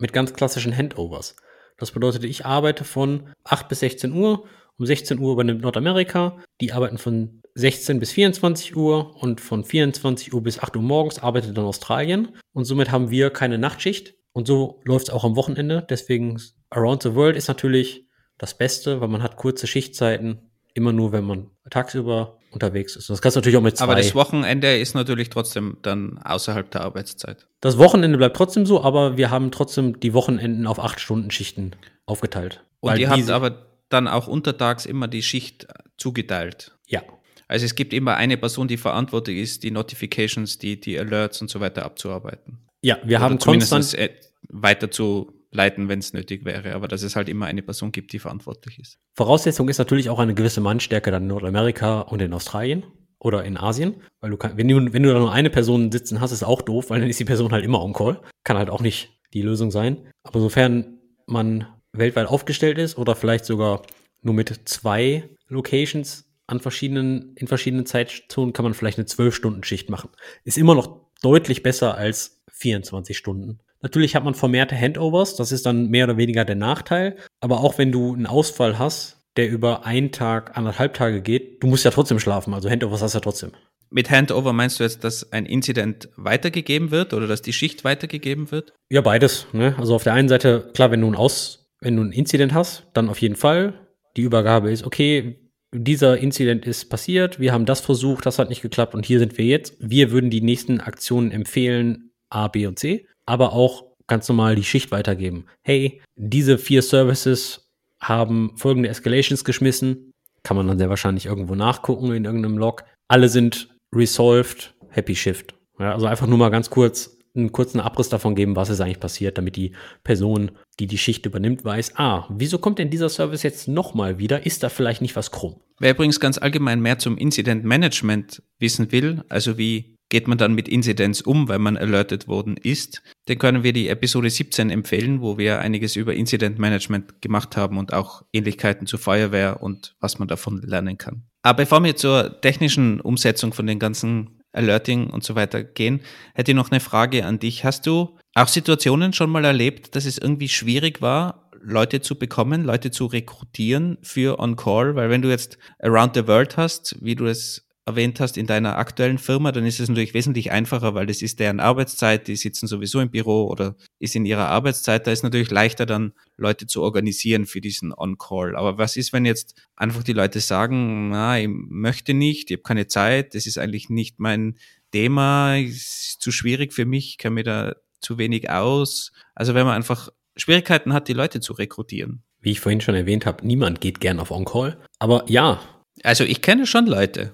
mit ganz klassischen Handovers. Das bedeutet, ich arbeite von 8 bis 16 Uhr. Um 16 Uhr übernimmt Nordamerika. Die arbeiten von 16 bis 24 Uhr und von 24 Uhr bis 8 Uhr morgens arbeitet dann Australien. Und somit haben wir keine Nachtschicht. Und so läuft es auch am Wochenende. Deswegen Around the World ist natürlich das Beste, weil man hat kurze Schichtzeiten. Immer nur, wenn man tagsüber unterwegs ist. Das kannst du natürlich auch mit zwei. Aber das Wochenende ist natürlich trotzdem dann außerhalb der Arbeitszeit. Das Wochenende bleibt trotzdem so, aber wir haben trotzdem die Wochenenden auf acht Stunden Schichten aufgeteilt. Und ihr habt aber dann auch untertags immer die Schicht zugeteilt. Ja. Also es gibt immer eine Person, die verantwortlich ist, die Notifications, die, die Alerts und so weiter abzuarbeiten. Ja, wir Oder haben konstant äh, weiter zu leiten, wenn es nötig wäre, aber dass es halt immer eine Person gibt, die verantwortlich ist. Voraussetzung ist natürlich auch eine gewisse Mannstärke dann in Nordamerika und in Australien oder in Asien, weil du kann, wenn du, wenn du da nur eine Person sitzen hast, ist auch doof, weil dann ist die Person halt immer on Call. Kann halt auch nicht die Lösung sein. Aber sofern man weltweit aufgestellt ist oder vielleicht sogar nur mit zwei Locations an verschiedenen, in verschiedenen Zeitzonen kann man vielleicht eine 12-Stunden-Schicht machen. Ist immer noch deutlich besser als 24 Stunden. Natürlich hat man vermehrte Handovers, das ist dann mehr oder weniger der Nachteil. Aber auch wenn du einen Ausfall hast, der über einen Tag, anderthalb Tage geht, du musst ja trotzdem schlafen, also Handovers hast du ja trotzdem. Mit Handover meinst du jetzt, dass ein Incident weitergegeben wird oder dass die Schicht weitergegeben wird? Ja, beides. Ne? Also auf der einen Seite, klar, wenn du ein Aus, wenn du ein Incident hast, dann auf jeden Fall. Die Übergabe ist, okay, dieser Incident ist passiert, wir haben das versucht, das hat nicht geklappt und hier sind wir jetzt. Wir würden die nächsten Aktionen empfehlen, A, B und C aber auch ganz normal die Schicht weitergeben. Hey, diese vier Services haben folgende Escalations geschmissen. Kann man dann sehr wahrscheinlich irgendwo nachgucken in irgendeinem Log. Alle sind resolved, happy shift. Ja, also einfach nur mal ganz kurz einen kurzen Abriss davon geben, was ist eigentlich passiert, damit die Person, die die Schicht übernimmt, weiß, ah, wieso kommt denn dieser Service jetzt nochmal wieder? Ist da vielleicht nicht was krumm? Wer übrigens ganz allgemein mehr zum Incident Management wissen will, also wie geht man dann mit Inzidenz um, weil man alerted worden ist, den können wir die Episode 17 empfehlen, wo wir einiges über Incident Management gemacht haben und auch Ähnlichkeiten zur Feuerwehr und was man davon lernen kann. Aber bevor wir zur technischen Umsetzung von den ganzen Alerting und so weiter gehen, hätte ich noch eine Frage an dich. Hast du auch Situationen schon mal erlebt, dass es irgendwie schwierig war, Leute zu bekommen, Leute zu rekrutieren für On-Call? Weil wenn du jetzt Around the World hast, wie du es erwähnt hast in deiner aktuellen Firma, dann ist es natürlich wesentlich einfacher, weil das ist deren Arbeitszeit, die sitzen sowieso im Büro oder ist in ihrer Arbeitszeit. Da ist natürlich leichter dann Leute zu organisieren für diesen On-Call. Aber was ist, wenn jetzt einfach die Leute sagen, na, ich möchte nicht, ich habe keine Zeit, das ist eigentlich nicht mein Thema, ist zu schwierig für mich, ich kann mir da zu wenig aus. Also wenn man einfach Schwierigkeiten hat, die Leute zu rekrutieren. Wie ich vorhin schon erwähnt habe, niemand geht gern auf On-Call. Aber ja. Also ich kenne schon Leute.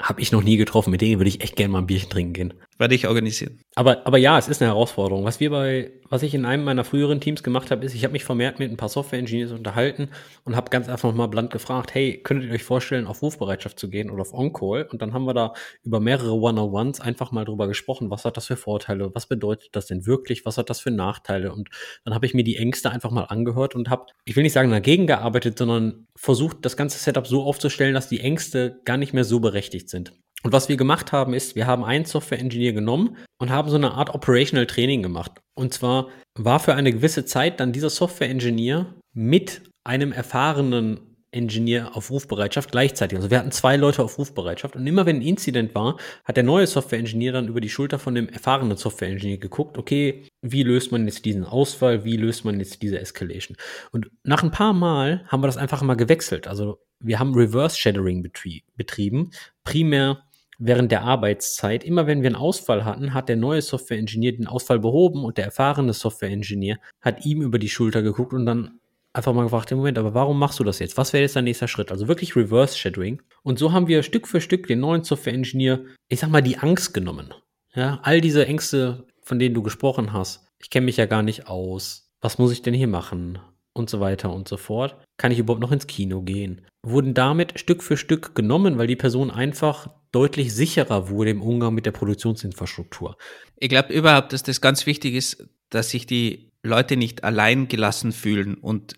Habe ich noch nie getroffen. Mit denen würde ich echt gerne mal ein Bierchen trinken gehen. Werde ich organisieren. Aber, aber ja, es ist eine Herausforderung. Was wir bei, was ich in einem meiner früheren Teams gemacht habe, ist, ich habe mich vermehrt mit ein paar Software-Engineers unterhalten und habe ganz einfach mal blunt gefragt, hey, könntet ihr euch vorstellen, auf Rufbereitschaft zu gehen oder auf On-Call? Und dann haben wir da über mehrere One-on-Ones einfach mal drüber gesprochen, was hat das für Vorteile, was bedeutet das denn wirklich, was hat das für Nachteile? Und dann habe ich mir die Ängste einfach mal angehört und habe, ich will nicht sagen dagegen gearbeitet, sondern versucht, das ganze Setup so aufzustellen, dass die Ängste gar nicht mehr so berechtigt sind. Und was wir gemacht haben, ist, wir haben einen Software-Engineer genommen und haben so eine Art Operational Training gemacht. Und zwar war für eine gewisse Zeit dann dieser Software-Engineer mit einem erfahrenen Engineer auf Rufbereitschaft gleichzeitig. Also wir hatten zwei Leute auf Rufbereitschaft und immer wenn ein Incident war, hat der neue Software-Engineer dann über die Schulter von dem erfahrenen Software-Engineer geguckt, okay, wie löst man jetzt diesen Ausfall, wie löst man jetzt diese Escalation? Und nach ein paar Mal haben wir das einfach mal gewechselt. Also wir haben Reverse Shadowing betrieben, primär während der Arbeitszeit. Immer wenn wir einen Ausfall hatten, hat der neue Software-Engineer den Ausfall behoben und der erfahrene Software-Engineer hat ihm über die Schulter geguckt und dann einfach mal gefragt, im Moment, aber warum machst du das jetzt? Was wäre jetzt dein nächster Schritt? Also wirklich Reverse Shadowing. Und so haben wir Stück für Stück den neuen Software-Engineer, ich sag mal, die Angst genommen. Ja, all diese Ängste, von denen du gesprochen hast. Ich kenne mich ja gar nicht aus. Was muss ich denn hier machen? Und so weiter und so fort. Kann ich überhaupt noch ins Kino gehen? Wurden damit Stück für Stück genommen, weil die Person einfach deutlich sicherer wurde im Umgang mit der Produktionsinfrastruktur. Ich glaube überhaupt, dass das ganz wichtig ist, dass sich die Leute nicht allein gelassen fühlen und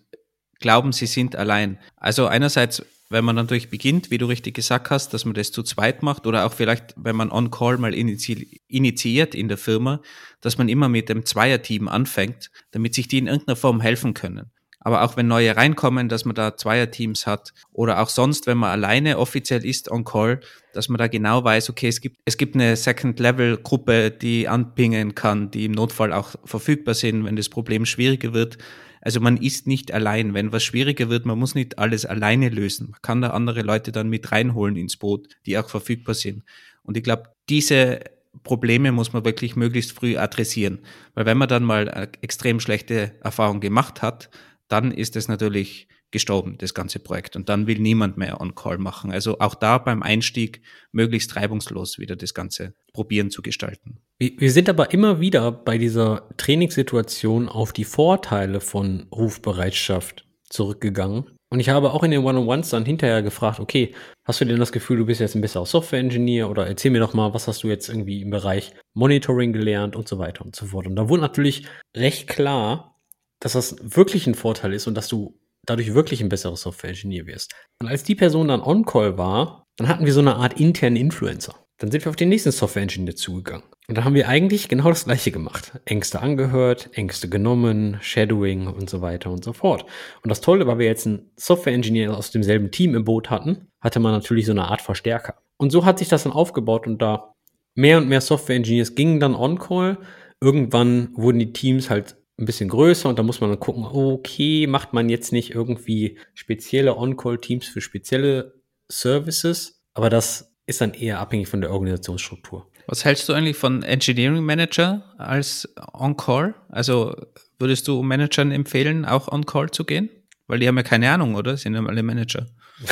glauben, sie sind allein. Also einerseits, wenn man natürlich beginnt, wie du richtig gesagt hast, dass man das zu zweit macht oder auch vielleicht, wenn man On-Call mal initi initiiert in der Firma, dass man immer mit dem Zweierteam anfängt, damit sich die in irgendeiner Form helfen können aber auch wenn neue reinkommen, dass man da Zweierteams hat oder auch sonst, wenn man alleine offiziell ist on Call, dass man da genau weiß, okay, es gibt, es gibt eine Second-Level-Gruppe, die anpingen kann, die im Notfall auch verfügbar sind, wenn das Problem schwieriger wird. Also man ist nicht allein. Wenn was schwieriger wird, man muss nicht alles alleine lösen. Man kann da andere Leute dann mit reinholen ins Boot, die auch verfügbar sind. Und ich glaube, diese Probleme muss man wirklich möglichst früh adressieren. Weil wenn man dann mal eine extrem schlechte Erfahrung gemacht hat, dann ist es natürlich gestorben, das ganze Projekt. Und dann will niemand mehr On-Call machen. Also auch da beim Einstieg möglichst reibungslos wieder das Ganze probieren zu gestalten. Wir sind aber immer wieder bei dieser Trainingssituation auf die Vorteile von Rufbereitschaft zurückgegangen. Und ich habe auch in den One-on-Ones dann hinterher gefragt, okay, hast du denn das Gefühl, du bist jetzt ein besserer Software-Engineer oder erzähl mir doch mal, was hast du jetzt irgendwie im Bereich Monitoring gelernt und so weiter und so fort. Und da wurde natürlich recht klar, dass das wirklich ein Vorteil ist und dass du dadurch wirklich ein besserer Software-Engineer wirst. Und als die Person dann on-call war, dann hatten wir so eine Art internen Influencer. Dann sind wir auf den nächsten Software-Engineer zugegangen. Und dann haben wir eigentlich genau das Gleiche gemacht. Ängste angehört, Ängste genommen, Shadowing und so weiter und so fort. Und das Tolle, weil wir jetzt einen Software-Engineer aus demselben Team im Boot hatten, hatte man natürlich so eine Art Verstärker. Und so hat sich das dann aufgebaut und da mehr und mehr Software-Engineers gingen dann on-call. Irgendwann wurden die Teams halt ein bisschen größer und da muss man dann gucken, okay, macht man jetzt nicht irgendwie spezielle On-Call-Teams für spezielle Services, aber das ist dann eher abhängig von der Organisationsstruktur. Was hältst du eigentlich von Engineering Manager als On-Call? Also würdest du Managern empfehlen, auch On-Call zu gehen? Weil die haben ja keine Ahnung, oder? Sind ja alle Manager. [laughs]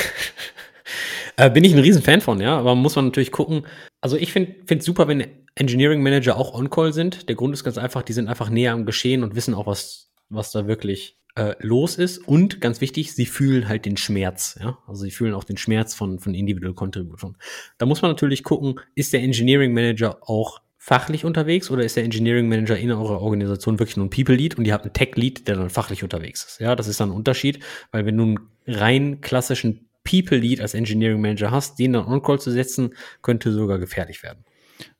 äh, bin ich ein Riesenfan von, ja, aber muss man natürlich gucken. Also ich finde es super, wenn Engineering Manager auch on-call sind. Der Grund ist ganz einfach, die sind einfach näher am Geschehen und wissen auch, was, was da wirklich äh, los ist. Und ganz wichtig, sie fühlen halt den Schmerz. Ja? Also sie fühlen auch den Schmerz von, von Individual Contribution. Da muss man natürlich gucken, ist der Engineering Manager auch fachlich unterwegs oder ist der Engineering Manager in eurer Organisation wirklich nur ein People Lead und ihr habt einen Tech Lead, der dann fachlich unterwegs ist? Ja, das ist dann ein Unterschied, weil wenn du einen rein klassischen People Lead als Engineering Manager hast, den dann on-call zu setzen, könnte sogar gefährlich werden.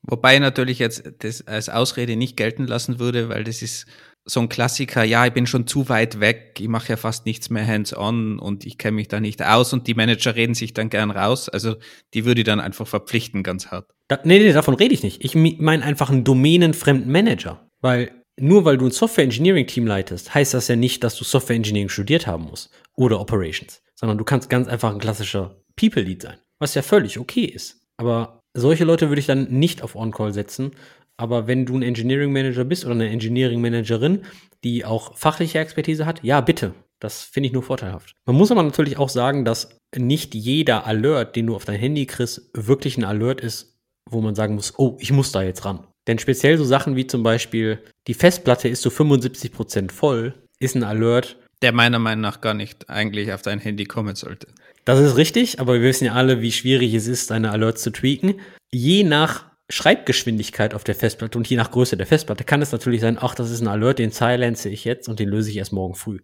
Wobei natürlich jetzt das als Ausrede nicht gelten lassen würde, weil das ist so ein Klassiker, ja, ich bin schon zu weit weg, ich mache ja fast nichts mehr hands-on und ich kenne mich da nicht aus und die Manager reden sich dann gern raus. Also die würde ich dann einfach verpflichten, ganz hart. Da, nee, nee, davon rede ich nicht. Ich meine einfach einen domänenfremden Manager. Weil nur weil du ein Software Engineering Team leitest, heißt das ja nicht, dass du Software Engineering studiert haben musst oder Operations, sondern du kannst ganz einfach ein klassischer People Lead sein, was ja völlig okay ist. Aber solche Leute würde ich dann nicht auf On-Call setzen. Aber wenn du ein Engineering Manager bist oder eine Engineering Managerin, die auch fachliche Expertise hat, ja, bitte. Das finde ich nur vorteilhaft. Man muss aber natürlich auch sagen, dass nicht jeder Alert, den du auf dein Handy kriegst, wirklich ein Alert ist, wo man sagen muss, oh, ich muss da jetzt ran. Denn speziell so Sachen wie zum Beispiel, die Festplatte ist so 75% voll, ist ein Alert. Der meiner Meinung nach gar nicht eigentlich auf dein Handy kommen sollte. Das ist richtig, aber wir wissen ja alle, wie schwierig es ist, deine Alerts zu tweaken. Je nach Schreibgeschwindigkeit auf der Festplatte und je nach Größe der Festplatte kann es natürlich sein, ach, das ist ein Alert, den silence ich jetzt und den löse ich erst morgen früh.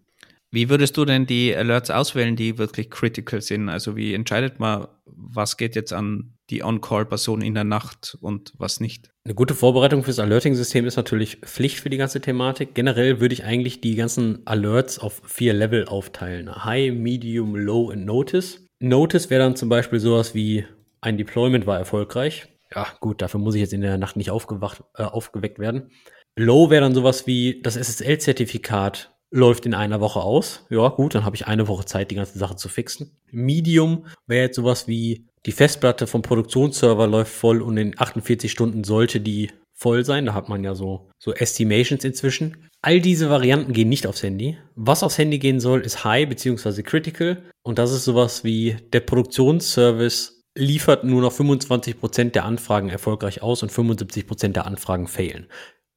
Wie würdest du denn die Alerts auswählen, die wirklich critical sind? Also wie entscheidet man, was geht jetzt an die On-Call-Person in der Nacht und was nicht? Eine gute Vorbereitung fürs Alerting-System ist natürlich Pflicht für die ganze Thematik. Generell würde ich eigentlich die ganzen Alerts auf vier Level aufteilen. High, Medium, Low und Notice. Notice wäre dann zum Beispiel sowas wie ein Deployment war erfolgreich. Ja, gut, dafür muss ich jetzt in der Nacht nicht aufgewacht, äh, aufgeweckt werden. Low wäre dann sowas wie das SSL-Zertifikat läuft in einer Woche aus. Ja, gut, dann habe ich eine Woche Zeit, die ganze Sache zu fixen. Medium wäre jetzt sowas wie die Festplatte vom Produktionsserver läuft voll und in 48 Stunden sollte die voll sein. Da hat man ja so, so Estimations inzwischen. All diese Varianten gehen nicht aufs Handy. Was aufs Handy gehen soll, ist High bzw. Critical. Und das ist sowas wie der Produktionsservice liefert nur noch 25% der Anfragen erfolgreich aus und 75% der Anfragen failen.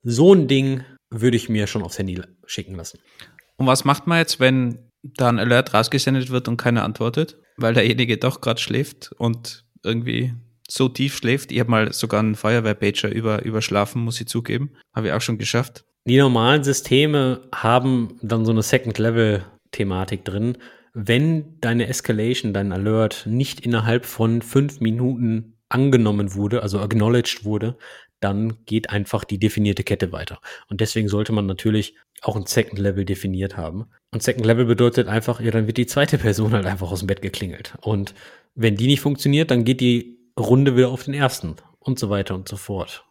So ein Ding würde ich mir schon aufs Handy schicken lassen. Und was macht man jetzt, wenn da ein Alert rausgesendet wird und keiner antwortet, weil derjenige doch gerade schläft und irgendwie so tief schläft? Ich habe mal sogar einen Feuerwehrpager über, überschlafen, muss ich zugeben. Habe ich auch schon geschafft. Die normalen Systeme haben dann so eine Second-Level-Thematik drin. Wenn deine Escalation, dein Alert nicht innerhalb von fünf Minuten angenommen wurde, also acknowledged wurde, dann geht einfach die definierte Kette weiter. Und deswegen sollte man natürlich auch ein Second Level definiert haben. Und Second Level bedeutet einfach, ja, dann wird die zweite Person halt einfach aus dem Bett geklingelt. Und wenn die nicht funktioniert, dann geht die Runde wieder auf den ersten und so weiter und so fort.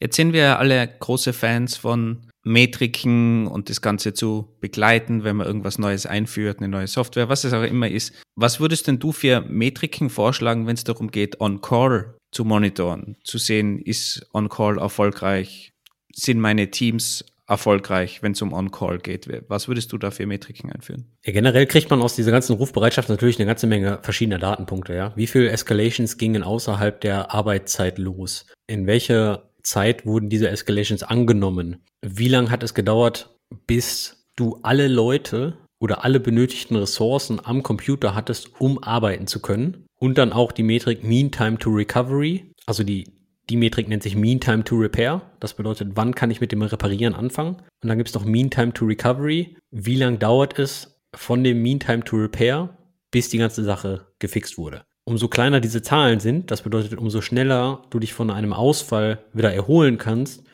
Jetzt sind wir alle große Fans von Metriken und das Ganze zu begleiten, wenn man irgendwas Neues einführt, eine neue Software, was es auch immer ist. Was würdest denn du für Metriken vorschlagen, wenn es darum geht, On-Call zu monitoren, zu sehen, ist On-Call erfolgreich, sind meine Teams erfolgreich, wenn es um On-Call geht? Was würdest du da für Metriken einführen? Ja, generell kriegt man aus dieser ganzen Rufbereitschaft natürlich eine ganze Menge verschiedener Datenpunkte, ja. Wie viele Escalations gingen außerhalb der Arbeitszeit los? In welcher Zeit wurden diese Escalations angenommen? Wie lange hat es gedauert, bis du alle Leute oder alle benötigten Ressourcen am Computer hattest, um arbeiten zu können? Und dann auch die Metrik Mean Time to Recovery. Also die, die Metrik nennt sich Mean Time to Repair. Das bedeutet, wann kann ich mit dem Reparieren anfangen? Und dann gibt es noch Mean Time to Recovery. Wie lange dauert es von dem Mean Time to Repair, bis die ganze Sache gefixt wurde? Umso kleiner diese Zahlen sind, das bedeutet, umso schneller du dich von einem Ausfall wieder erholen kannst,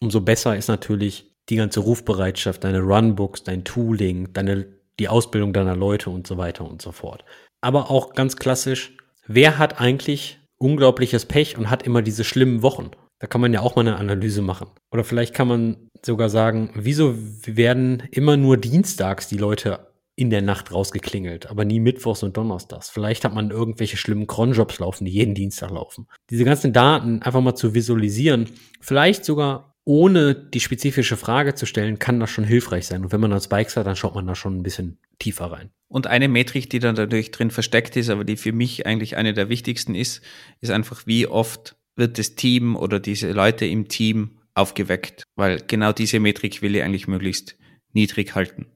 umso besser ist natürlich die ganze Rufbereitschaft, deine Runbooks, dein Tooling, deine, die Ausbildung deiner Leute und so weiter und so fort aber auch ganz klassisch, wer hat eigentlich unglaubliches Pech und hat immer diese schlimmen Wochen? Da kann man ja auch mal eine Analyse machen. Oder vielleicht kann man sogar sagen, wieso werden immer nur dienstags die Leute in der Nacht rausgeklingelt, aber nie mittwochs und donnerstags. Vielleicht hat man irgendwelche schlimmen Cronjobs laufen, die jeden Dienstag laufen. Diese ganzen Daten einfach mal zu visualisieren, vielleicht sogar ohne die spezifische Frage zu stellen, kann das schon hilfreich sein. Und wenn man als Bikes hat, dann schaut man da schon ein bisschen tiefer rein. Und eine Metrik, die dann natürlich drin versteckt ist, aber die für mich eigentlich eine der wichtigsten ist, ist einfach, wie oft wird das Team oder diese Leute im Team aufgeweckt. Weil genau diese Metrik will ich eigentlich möglichst niedrig halten.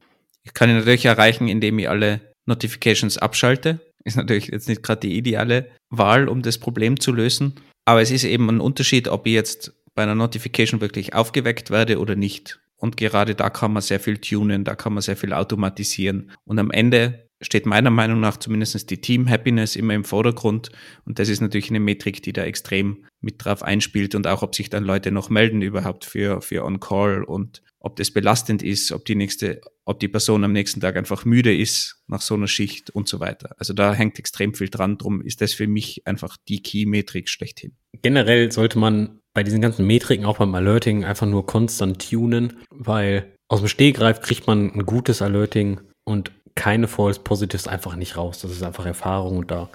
Ich kann ihn natürlich erreichen, indem ich alle Notifications abschalte. Ist natürlich jetzt nicht gerade die ideale Wahl, um das Problem zu lösen. Aber es ist eben ein Unterschied, ob ich jetzt bei einer Notification wirklich aufgeweckt werde oder nicht. Und gerade da kann man sehr viel tunen, da kann man sehr viel automatisieren. Und am Ende steht meiner Meinung nach zumindest die Team Happiness immer im Vordergrund. Und das ist natürlich eine Metrik, die da extrem mit drauf einspielt und auch, ob sich dann Leute noch melden überhaupt für, für On-Call und ob das belastend ist, ob die nächste, ob die Person am nächsten Tag einfach müde ist nach so einer Schicht und so weiter. Also da hängt extrem viel dran. Drum ist das für mich einfach die Key-Metrik schlechthin. Generell sollte man bei diesen ganzen Metriken, auch beim Alerting, einfach nur konstant tunen, weil aus dem Stegreif kriegt man ein gutes Alerting und keine False Positives einfach nicht raus. Das ist einfach Erfahrung und da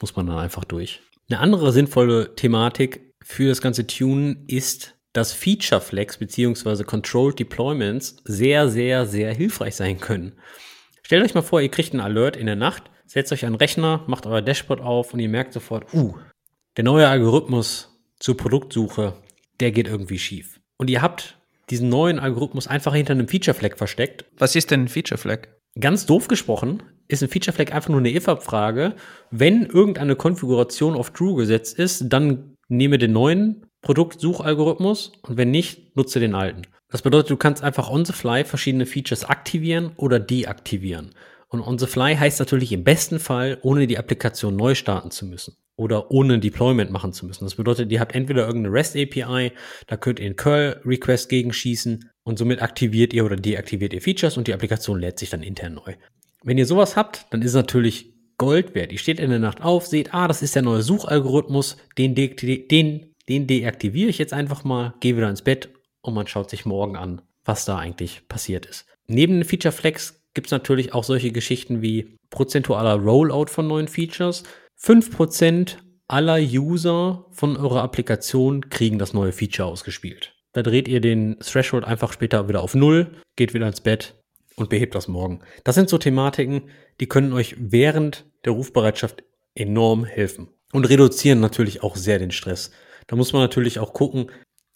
muss man dann einfach durch. Eine andere sinnvolle Thematik für das ganze Tunen ist, dass Feature Flex bzw. Controlled Deployments sehr, sehr, sehr hilfreich sein können. Stellt euch mal vor, ihr kriegt einen Alert in der Nacht, setzt euch den Rechner, macht euer Dashboard auf und ihr merkt sofort, uh, der neue Algorithmus zur Produktsuche, der geht irgendwie schief. Und ihr habt diesen neuen Algorithmus einfach hinter einem Feature Flag versteckt. Was ist denn ein Feature Flag? Ganz doof gesprochen ist ein Feature Flag einfach nur eine if-Abfrage. Wenn irgendeine Konfiguration auf True gesetzt ist, dann nehme den neuen Produktsuchalgorithmus und wenn nicht, nutze den alten. Das bedeutet, du kannst einfach on the fly verschiedene Features aktivieren oder deaktivieren. Und on the fly heißt natürlich im besten Fall, ohne die Applikation neu starten zu müssen oder ohne Deployment machen zu müssen. Das bedeutet, ihr habt entweder irgendeine REST API, da könnt ihr einen Curl Request gegenschießen und somit aktiviert ihr oder deaktiviert ihr Features und die Applikation lädt sich dann intern neu. Wenn ihr sowas habt, dann ist es natürlich Gold wert. Ihr steht in der Nacht auf, seht, ah, das ist der neue Suchalgorithmus, den, de den, den deaktiviere ich jetzt einfach mal, gehe wieder ins Bett und man schaut sich morgen an, was da eigentlich passiert ist. Neben Feature Flex gibt es natürlich auch solche Geschichten wie prozentualer Rollout von neuen Features. 5% aller User von eurer Applikation kriegen das neue Feature ausgespielt. Da dreht ihr den Threshold einfach später wieder auf Null, geht wieder ins Bett und behebt das morgen. Das sind so Thematiken, die können euch während der Rufbereitschaft enorm helfen und reduzieren natürlich auch sehr den Stress. Da muss man natürlich auch gucken,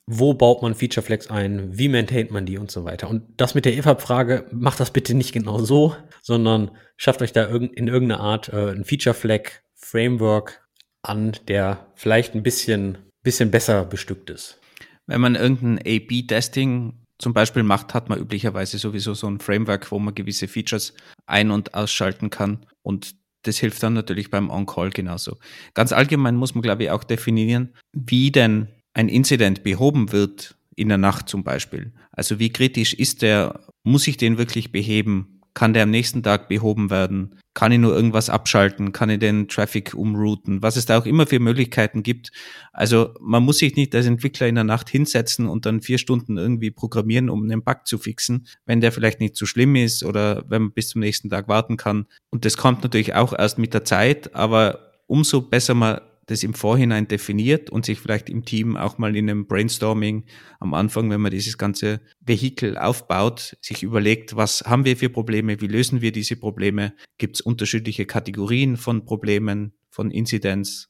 wo baut man Feature Flags ein, wie maintaint man die und so weiter. Und das mit der EFAB-Frage, macht das bitte nicht genau so, sondern schafft euch da in irgendeiner Art äh, ein Feature Flag Framework an, der vielleicht ein bisschen, bisschen besser bestückt ist. Wenn man irgendein A-B-Testing zum Beispiel macht, hat man üblicherweise sowieso so ein Framework, wo man gewisse Features ein- und ausschalten kann. Und das hilft dann natürlich beim On-Call genauso. Ganz allgemein muss man, glaube ich, auch definieren, wie denn ein Incident behoben wird in der Nacht zum Beispiel. Also wie kritisch ist der? Muss ich den wirklich beheben? Kann der am nächsten Tag behoben werden? Kann ich nur irgendwas abschalten? Kann ich den Traffic umrouten? Was es da auch immer für Möglichkeiten gibt. Also man muss sich nicht als Entwickler in der Nacht hinsetzen und dann vier Stunden irgendwie programmieren, um einen Bug zu fixen, wenn der vielleicht nicht so schlimm ist oder wenn man bis zum nächsten Tag warten kann. Und das kommt natürlich auch erst mit der Zeit, aber umso besser man das im Vorhinein definiert und sich vielleicht im Team auch mal in einem Brainstorming am Anfang, wenn man dieses ganze Vehikel aufbaut, sich überlegt, was haben wir für Probleme, wie lösen wir diese Probleme, gibt es unterschiedliche Kategorien von Problemen, von Inzidenz.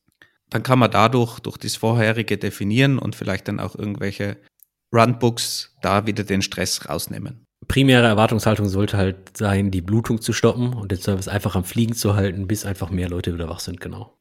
Dann kann man dadurch durch das vorherige definieren und vielleicht dann auch irgendwelche Runbooks da wieder den Stress rausnehmen primäre Erwartungshaltung sollte halt sein, die Blutung zu stoppen und den Service einfach am Fliegen zu halten, bis einfach mehr Leute wieder wach sind, genau.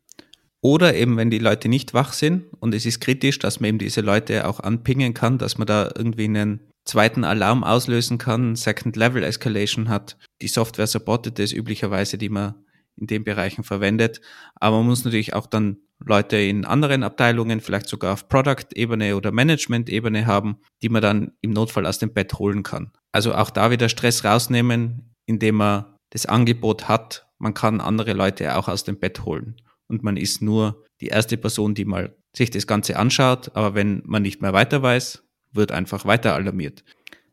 Oder eben, wenn die Leute nicht wach sind und es ist kritisch, dass man eben diese Leute auch anpingen kann, dass man da irgendwie einen zweiten Alarm auslösen kann, Second Level Escalation hat. Die Software supportet das üblicherweise, die man in den Bereichen verwendet. Aber man muss natürlich auch dann Leute in anderen Abteilungen, vielleicht sogar auf Product-Ebene oder Management-Ebene haben, die man dann im Notfall aus dem Bett holen kann. Also auch da wieder Stress rausnehmen, indem man das Angebot hat, man kann andere Leute auch aus dem Bett holen und man ist nur die erste Person, die mal sich das Ganze anschaut. Aber wenn man nicht mehr weiter weiß, wird einfach weiter alarmiert.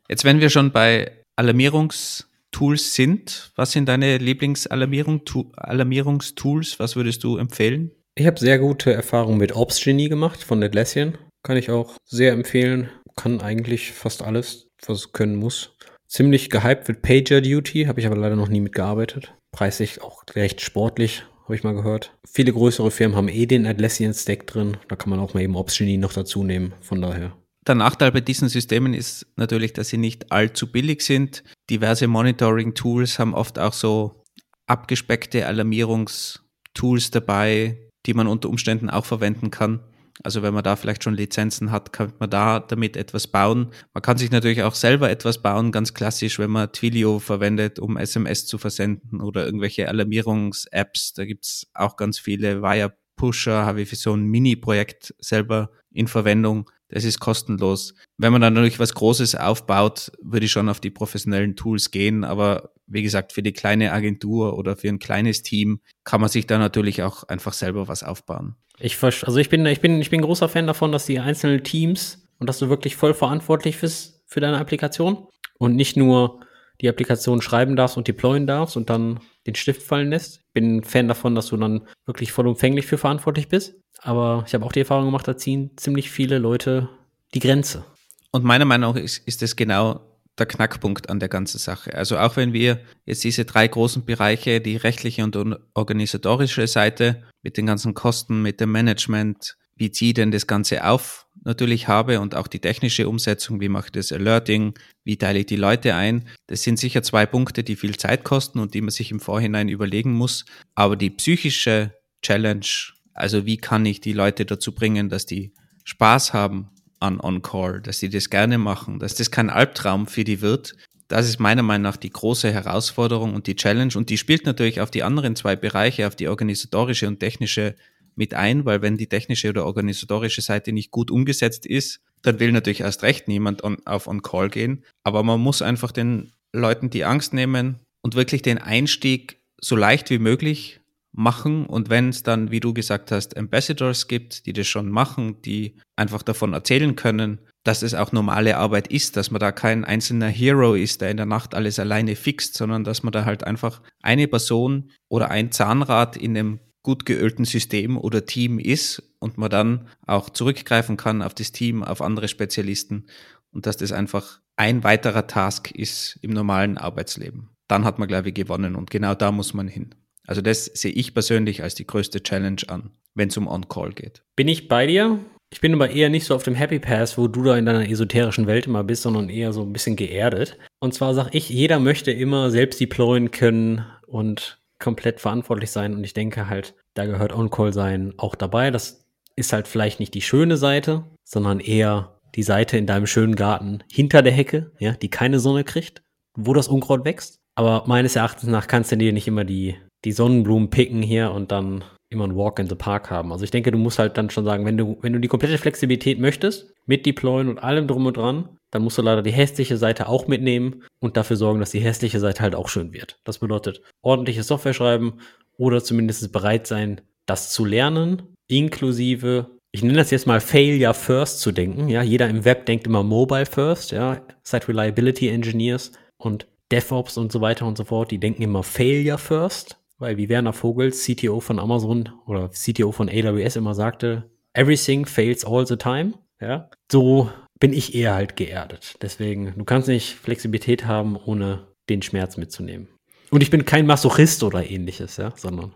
Jetzt, wenn wir schon bei Alarmierungstools sind, was sind deine Lieblingsalarmierungstools? Was würdest du empfehlen? Ich habe sehr gute Erfahrungen mit Ops-Genie gemacht von Atlassian. Kann ich auch sehr empfehlen. Kann eigentlich fast alles, was es können muss. Ziemlich gehypt wird PagerDuty, habe ich aber leider noch nie mitgearbeitet. Preislich auch recht sportlich, habe ich mal gehört. Viele größere Firmen haben eh den Atlassian Stack drin. Da kann man auch mal eben Opsgenie noch dazu nehmen. Von daher. Der Nachteil bei diesen Systemen ist natürlich, dass sie nicht allzu billig sind. Diverse Monitoring-Tools haben oft auch so abgespeckte Alarmierungstools dabei, die man unter Umständen auch verwenden kann. Also wenn man da vielleicht schon Lizenzen hat, kann man da damit etwas bauen. Man kann sich natürlich auch selber etwas bauen, ganz klassisch, wenn man Twilio verwendet, um SMS zu versenden oder irgendwelche Alarmierungs-Apps. Da gibt's auch ganz viele. Wire Pusher habe ich für so ein Mini-Projekt selber in Verwendung. Das ist kostenlos. Wenn man dann natürlich was Großes aufbaut, würde ich schon auf die professionellen Tools gehen. Aber wie gesagt, für die kleine Agentur oder für ein kleines Team kann man sich da natürlich auch einfach selber was aufbauen. Ich, also ich bin, ich bin, ich bin großer Fan davon, dass die einzelnen Teams und dass du wirklich voll verantwortlich bist für deine Applikation und nicht nur die Applikation schreiben darfst und deployen darfst und dann den Stift fallen lässt. Ich bin Fan davon, dass du dann wirklich vollumfänglich für verantwortlich bist. Aber ich habe auch die Erfahrung gemacht, da ziehen ziemlich viele Leute die Grenze. Und meiner Meinung nach ist, ist das genau der Knackpunkt an der ganzen Sache. Also auch wenn wir jetzt diese drei großen Bereiche, die rechtliche und organisatorische Seite mit den ganzen Kosten, mit dem Management, wie ziehe ich denn das Ganze auf, natürlich habe und auch die technische Umsetzung, wie mache ich das Alerting, wie teile ich die Leute ein. Das sind sicher zwei Punkte, die viel Zeit kosten und die man sich im Vorhinein überlegen muss. Aber die psychische Challenge, also wie kann ich die Leute dazu bringen, dass die Spaß haben an On-Call, dass die das gerne machen, dass das kein Albtraum für die wird. Das ist meiner Meinung nach die große Herausforderung und die Challenge. Und die spielt natürlich auf die anderen zwei Bereiche, auf die organisatorische und technische mit ein, weil wenn die technische oder organisatorische Seite nicht gut umgesetzt ist, dann will natürlich erst recht niemand on, auf On-Call gehen. Aber man muss einfach den Leuten die Angst nehmen und wirklich den Einstieg so leicht wie möglich machen. Und wenn es dann, wie du gesagt hast, Ambassadors gibt, die das schon machen, die einfach davon erzählen können, dass es auch normale Arbeit ist, dass man da kein einzelner Hero ist, der in der Nacht alles alleine fixt, sondern dass man da halt einfach eine Person oder ein Zahnrad in einem gut geölten System oder Team ist und man dann auch zurückgreifen kann auf das Team, auf andere Spezialisten und dass das einfach ein weiterer Task ist im normalen Arbeitsleben. Dann hat man, glaube ich, gewonnen und genau da muss man hin. Also das sehe ich persönlich als die größte Challenge an, wenn es um On-Call geht. Bin ich bei dir? Ich bin aber eher nicht so auf dem Happy Pass, wo du da in deiner esoterischen Welt immer bist, sondern eher so ein bisschen geerdet. Und zwar sage ich, jeder möchte immer selbst deployen können und komplett verantwortlich sein. Und ich denke halt, da gehört On-Call sein auch dabei. Das ist halt vielleicht nicht die schöne Seite, sondern eher die Seite in deinem schönen Garten hinter der Hecke, ja, die keine Sonne kriegt, wo das Unkraut wächst. Aber meines Erachtens nach kannst du dir nicht immer die, die Sonnenblumen picken hier und dann immer ein Walk in the Park haben. Also ich denke, du musst halt dann schon sagen, wenn du, wenn du die komplette Flexibilität möchtest, mit Deployen und allem drum und dran, dann musst du leider die hässliche Seite auch mitnehmen und dafür sorgen, dass die hässliche Seite halt auch schön wird. Das bedeutet ordentliche Software schreiben oder zumindest bereit sein, das zu lernen, inklusive, ich nenne das jetzt mal Failure First zu denken. Ja, jeder im Web denkt immer Mobile First, ja, Site Reliability Engineers und DevOps und so weiter und so fort, die denken immer Failure First, weil wie Werner Vogel, CTO von Amazon oder CTO von AWS immer sagte, everything fails all the time. Ja, so bin ich eher halt geerdet. Deswegen, du kannst nicht Flexibilität haben, ohne den Schmerz mitzunehmen. Und ich bin kein Masochist oder ähnliches, ja, sondern.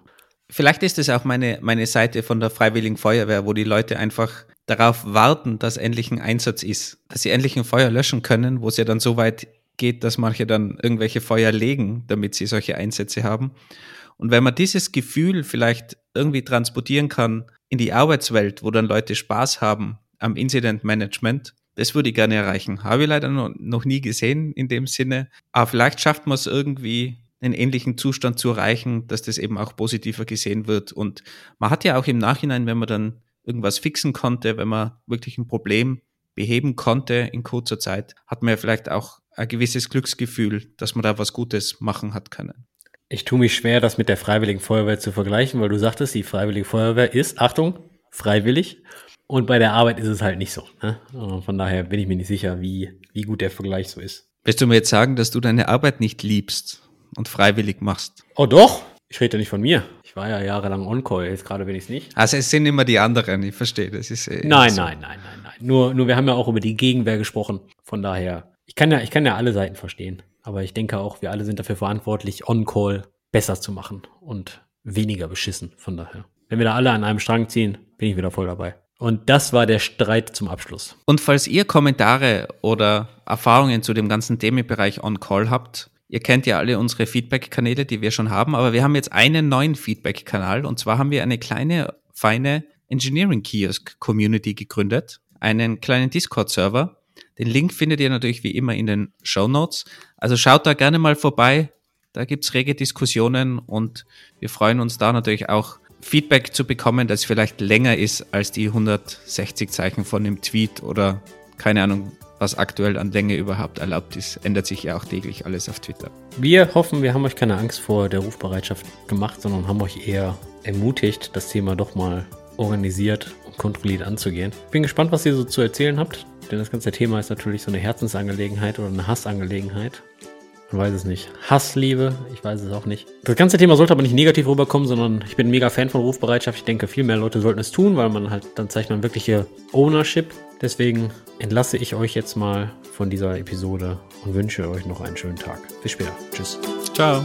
Vielleicht ist es auch meine, meine Seite von der Freiwilligen Feuerwehr, wo die Leute einfach darauf warten, dass endlich ein Einsatz ist, dass sie endlich ein Feuer löschen können, wo es ja dann so weit geht, dass manche dann irgendwelche Feuer legen, damit sie solche Einsätze haben. Und wenn man dieses Gefühl vielleicht irgendwie transportieren kann in die Arbeitswelt, wo dann Leute Spaß haben am Incident Management, das würde ich gerne erreichen. Habe ich leider noch, nie gesehen in dem Sinne. Aber vielleicht schafft man es irgendwie, einen ähnlichen Zustand zu erreichen, dass das eben auch positiver gesehen wird. Und man hat ja auch im Nachhinein, wenn man dann irgendwas fixen konnte, wenn man wirklich ein Problem beheben konnte in kurzer Zeit, hat man ja vielleicht auch ein gewisses Glücksgefühl, dass man da was Gutes machen hat können. Ich tue mich schwer, das mit der Freiwilligen Feuerwehr zu vergleichen, weil du sagtest, die Freiwillige Feuerwehr ist, Achtung, freiwillig. Und bei der Arbeit ist es halt nicht so. Ne? Von daher bin ich mir nicht sicher, wie, wie gut der Vergleich so ist. Willst du mir jetzt sagen, dass du deine Arbeit nicht liebst und freiwillig machst? Oh doch, ich rede ja nicht von mir. Ich war ja jahrelang On-Call, jetzt gerade bin ich es nicht. Also es sind immer die anderen, ich verstehe. Das ist äh, nein, so. nein, nein, nein, nein. Nur, nur wir haben ja auch über die Gegenwehr gesprochen. Von daher, ich kann ja, ich kann ja alle Seiten verstehen. Aber ich denke auch, wir alle sind dafür verantwortlich, On-Call besser zu machen und weniger beschissen. Von daher. Wenn wir da alle an einem Strang ziehen, bin ich wieder voll dabei. Und das war der Streit zum Abschluss. Und falls ihr Kommentare oder Erfahrungen zu dem ganzen Themenbereich On-Call habt, ihr kennt ja alle unsere Feedback-Kanäle, die wir schon haben, aber wir haben jetzt einen neuen Feedback-Kanal und zwar haben wir eine kleine, feine Engineering Kiosk Community gegründet, einen kleinen Discord-Server. Den Link findet ihr natürlich wie immer in den Show Notes. Also schaut da gerne mal vorbei. Da gibt's rege Diskussionen und wir freuen uns da natürlich auch Feedback zu bekommen, das vielleicht länger ist als die 160 Zeichen von dem Tweet oder keine Ahnung, was aktuell an Länge überhaupt erlaubt ist. Ändert sich ja auch täglich alles auf Twitter. Wir hoffen, wir haben euch keine Angst vor der Rufbereitschaft gemacht, sondern haben euch eher ermutigt, das Thema doch mal organisiert und kontrolliert anzugehen. Bin gespannt, was ihr so zu erzählen habt, denn das ganze Thema ist natürlich so eine Herzensangelegenheit oder eine Hassangelegenheit. Man weiß es nicht. Hassliebe, ich weiß es auch nicht. Das ganze Thema sollte aber nicht negativ rüberkommen, sondern ich bin mega Fan von Rufbereitschaft. Ich denke, viel mehr Leute sollten es tun, weil man halt, dann zeigt man wirkliche Ownership. Deswegen entlasse ich euch jetzt mal von dieser Episode und wünsche euch noch einen schönen Tag. Bis später. Tschüss. Ciao.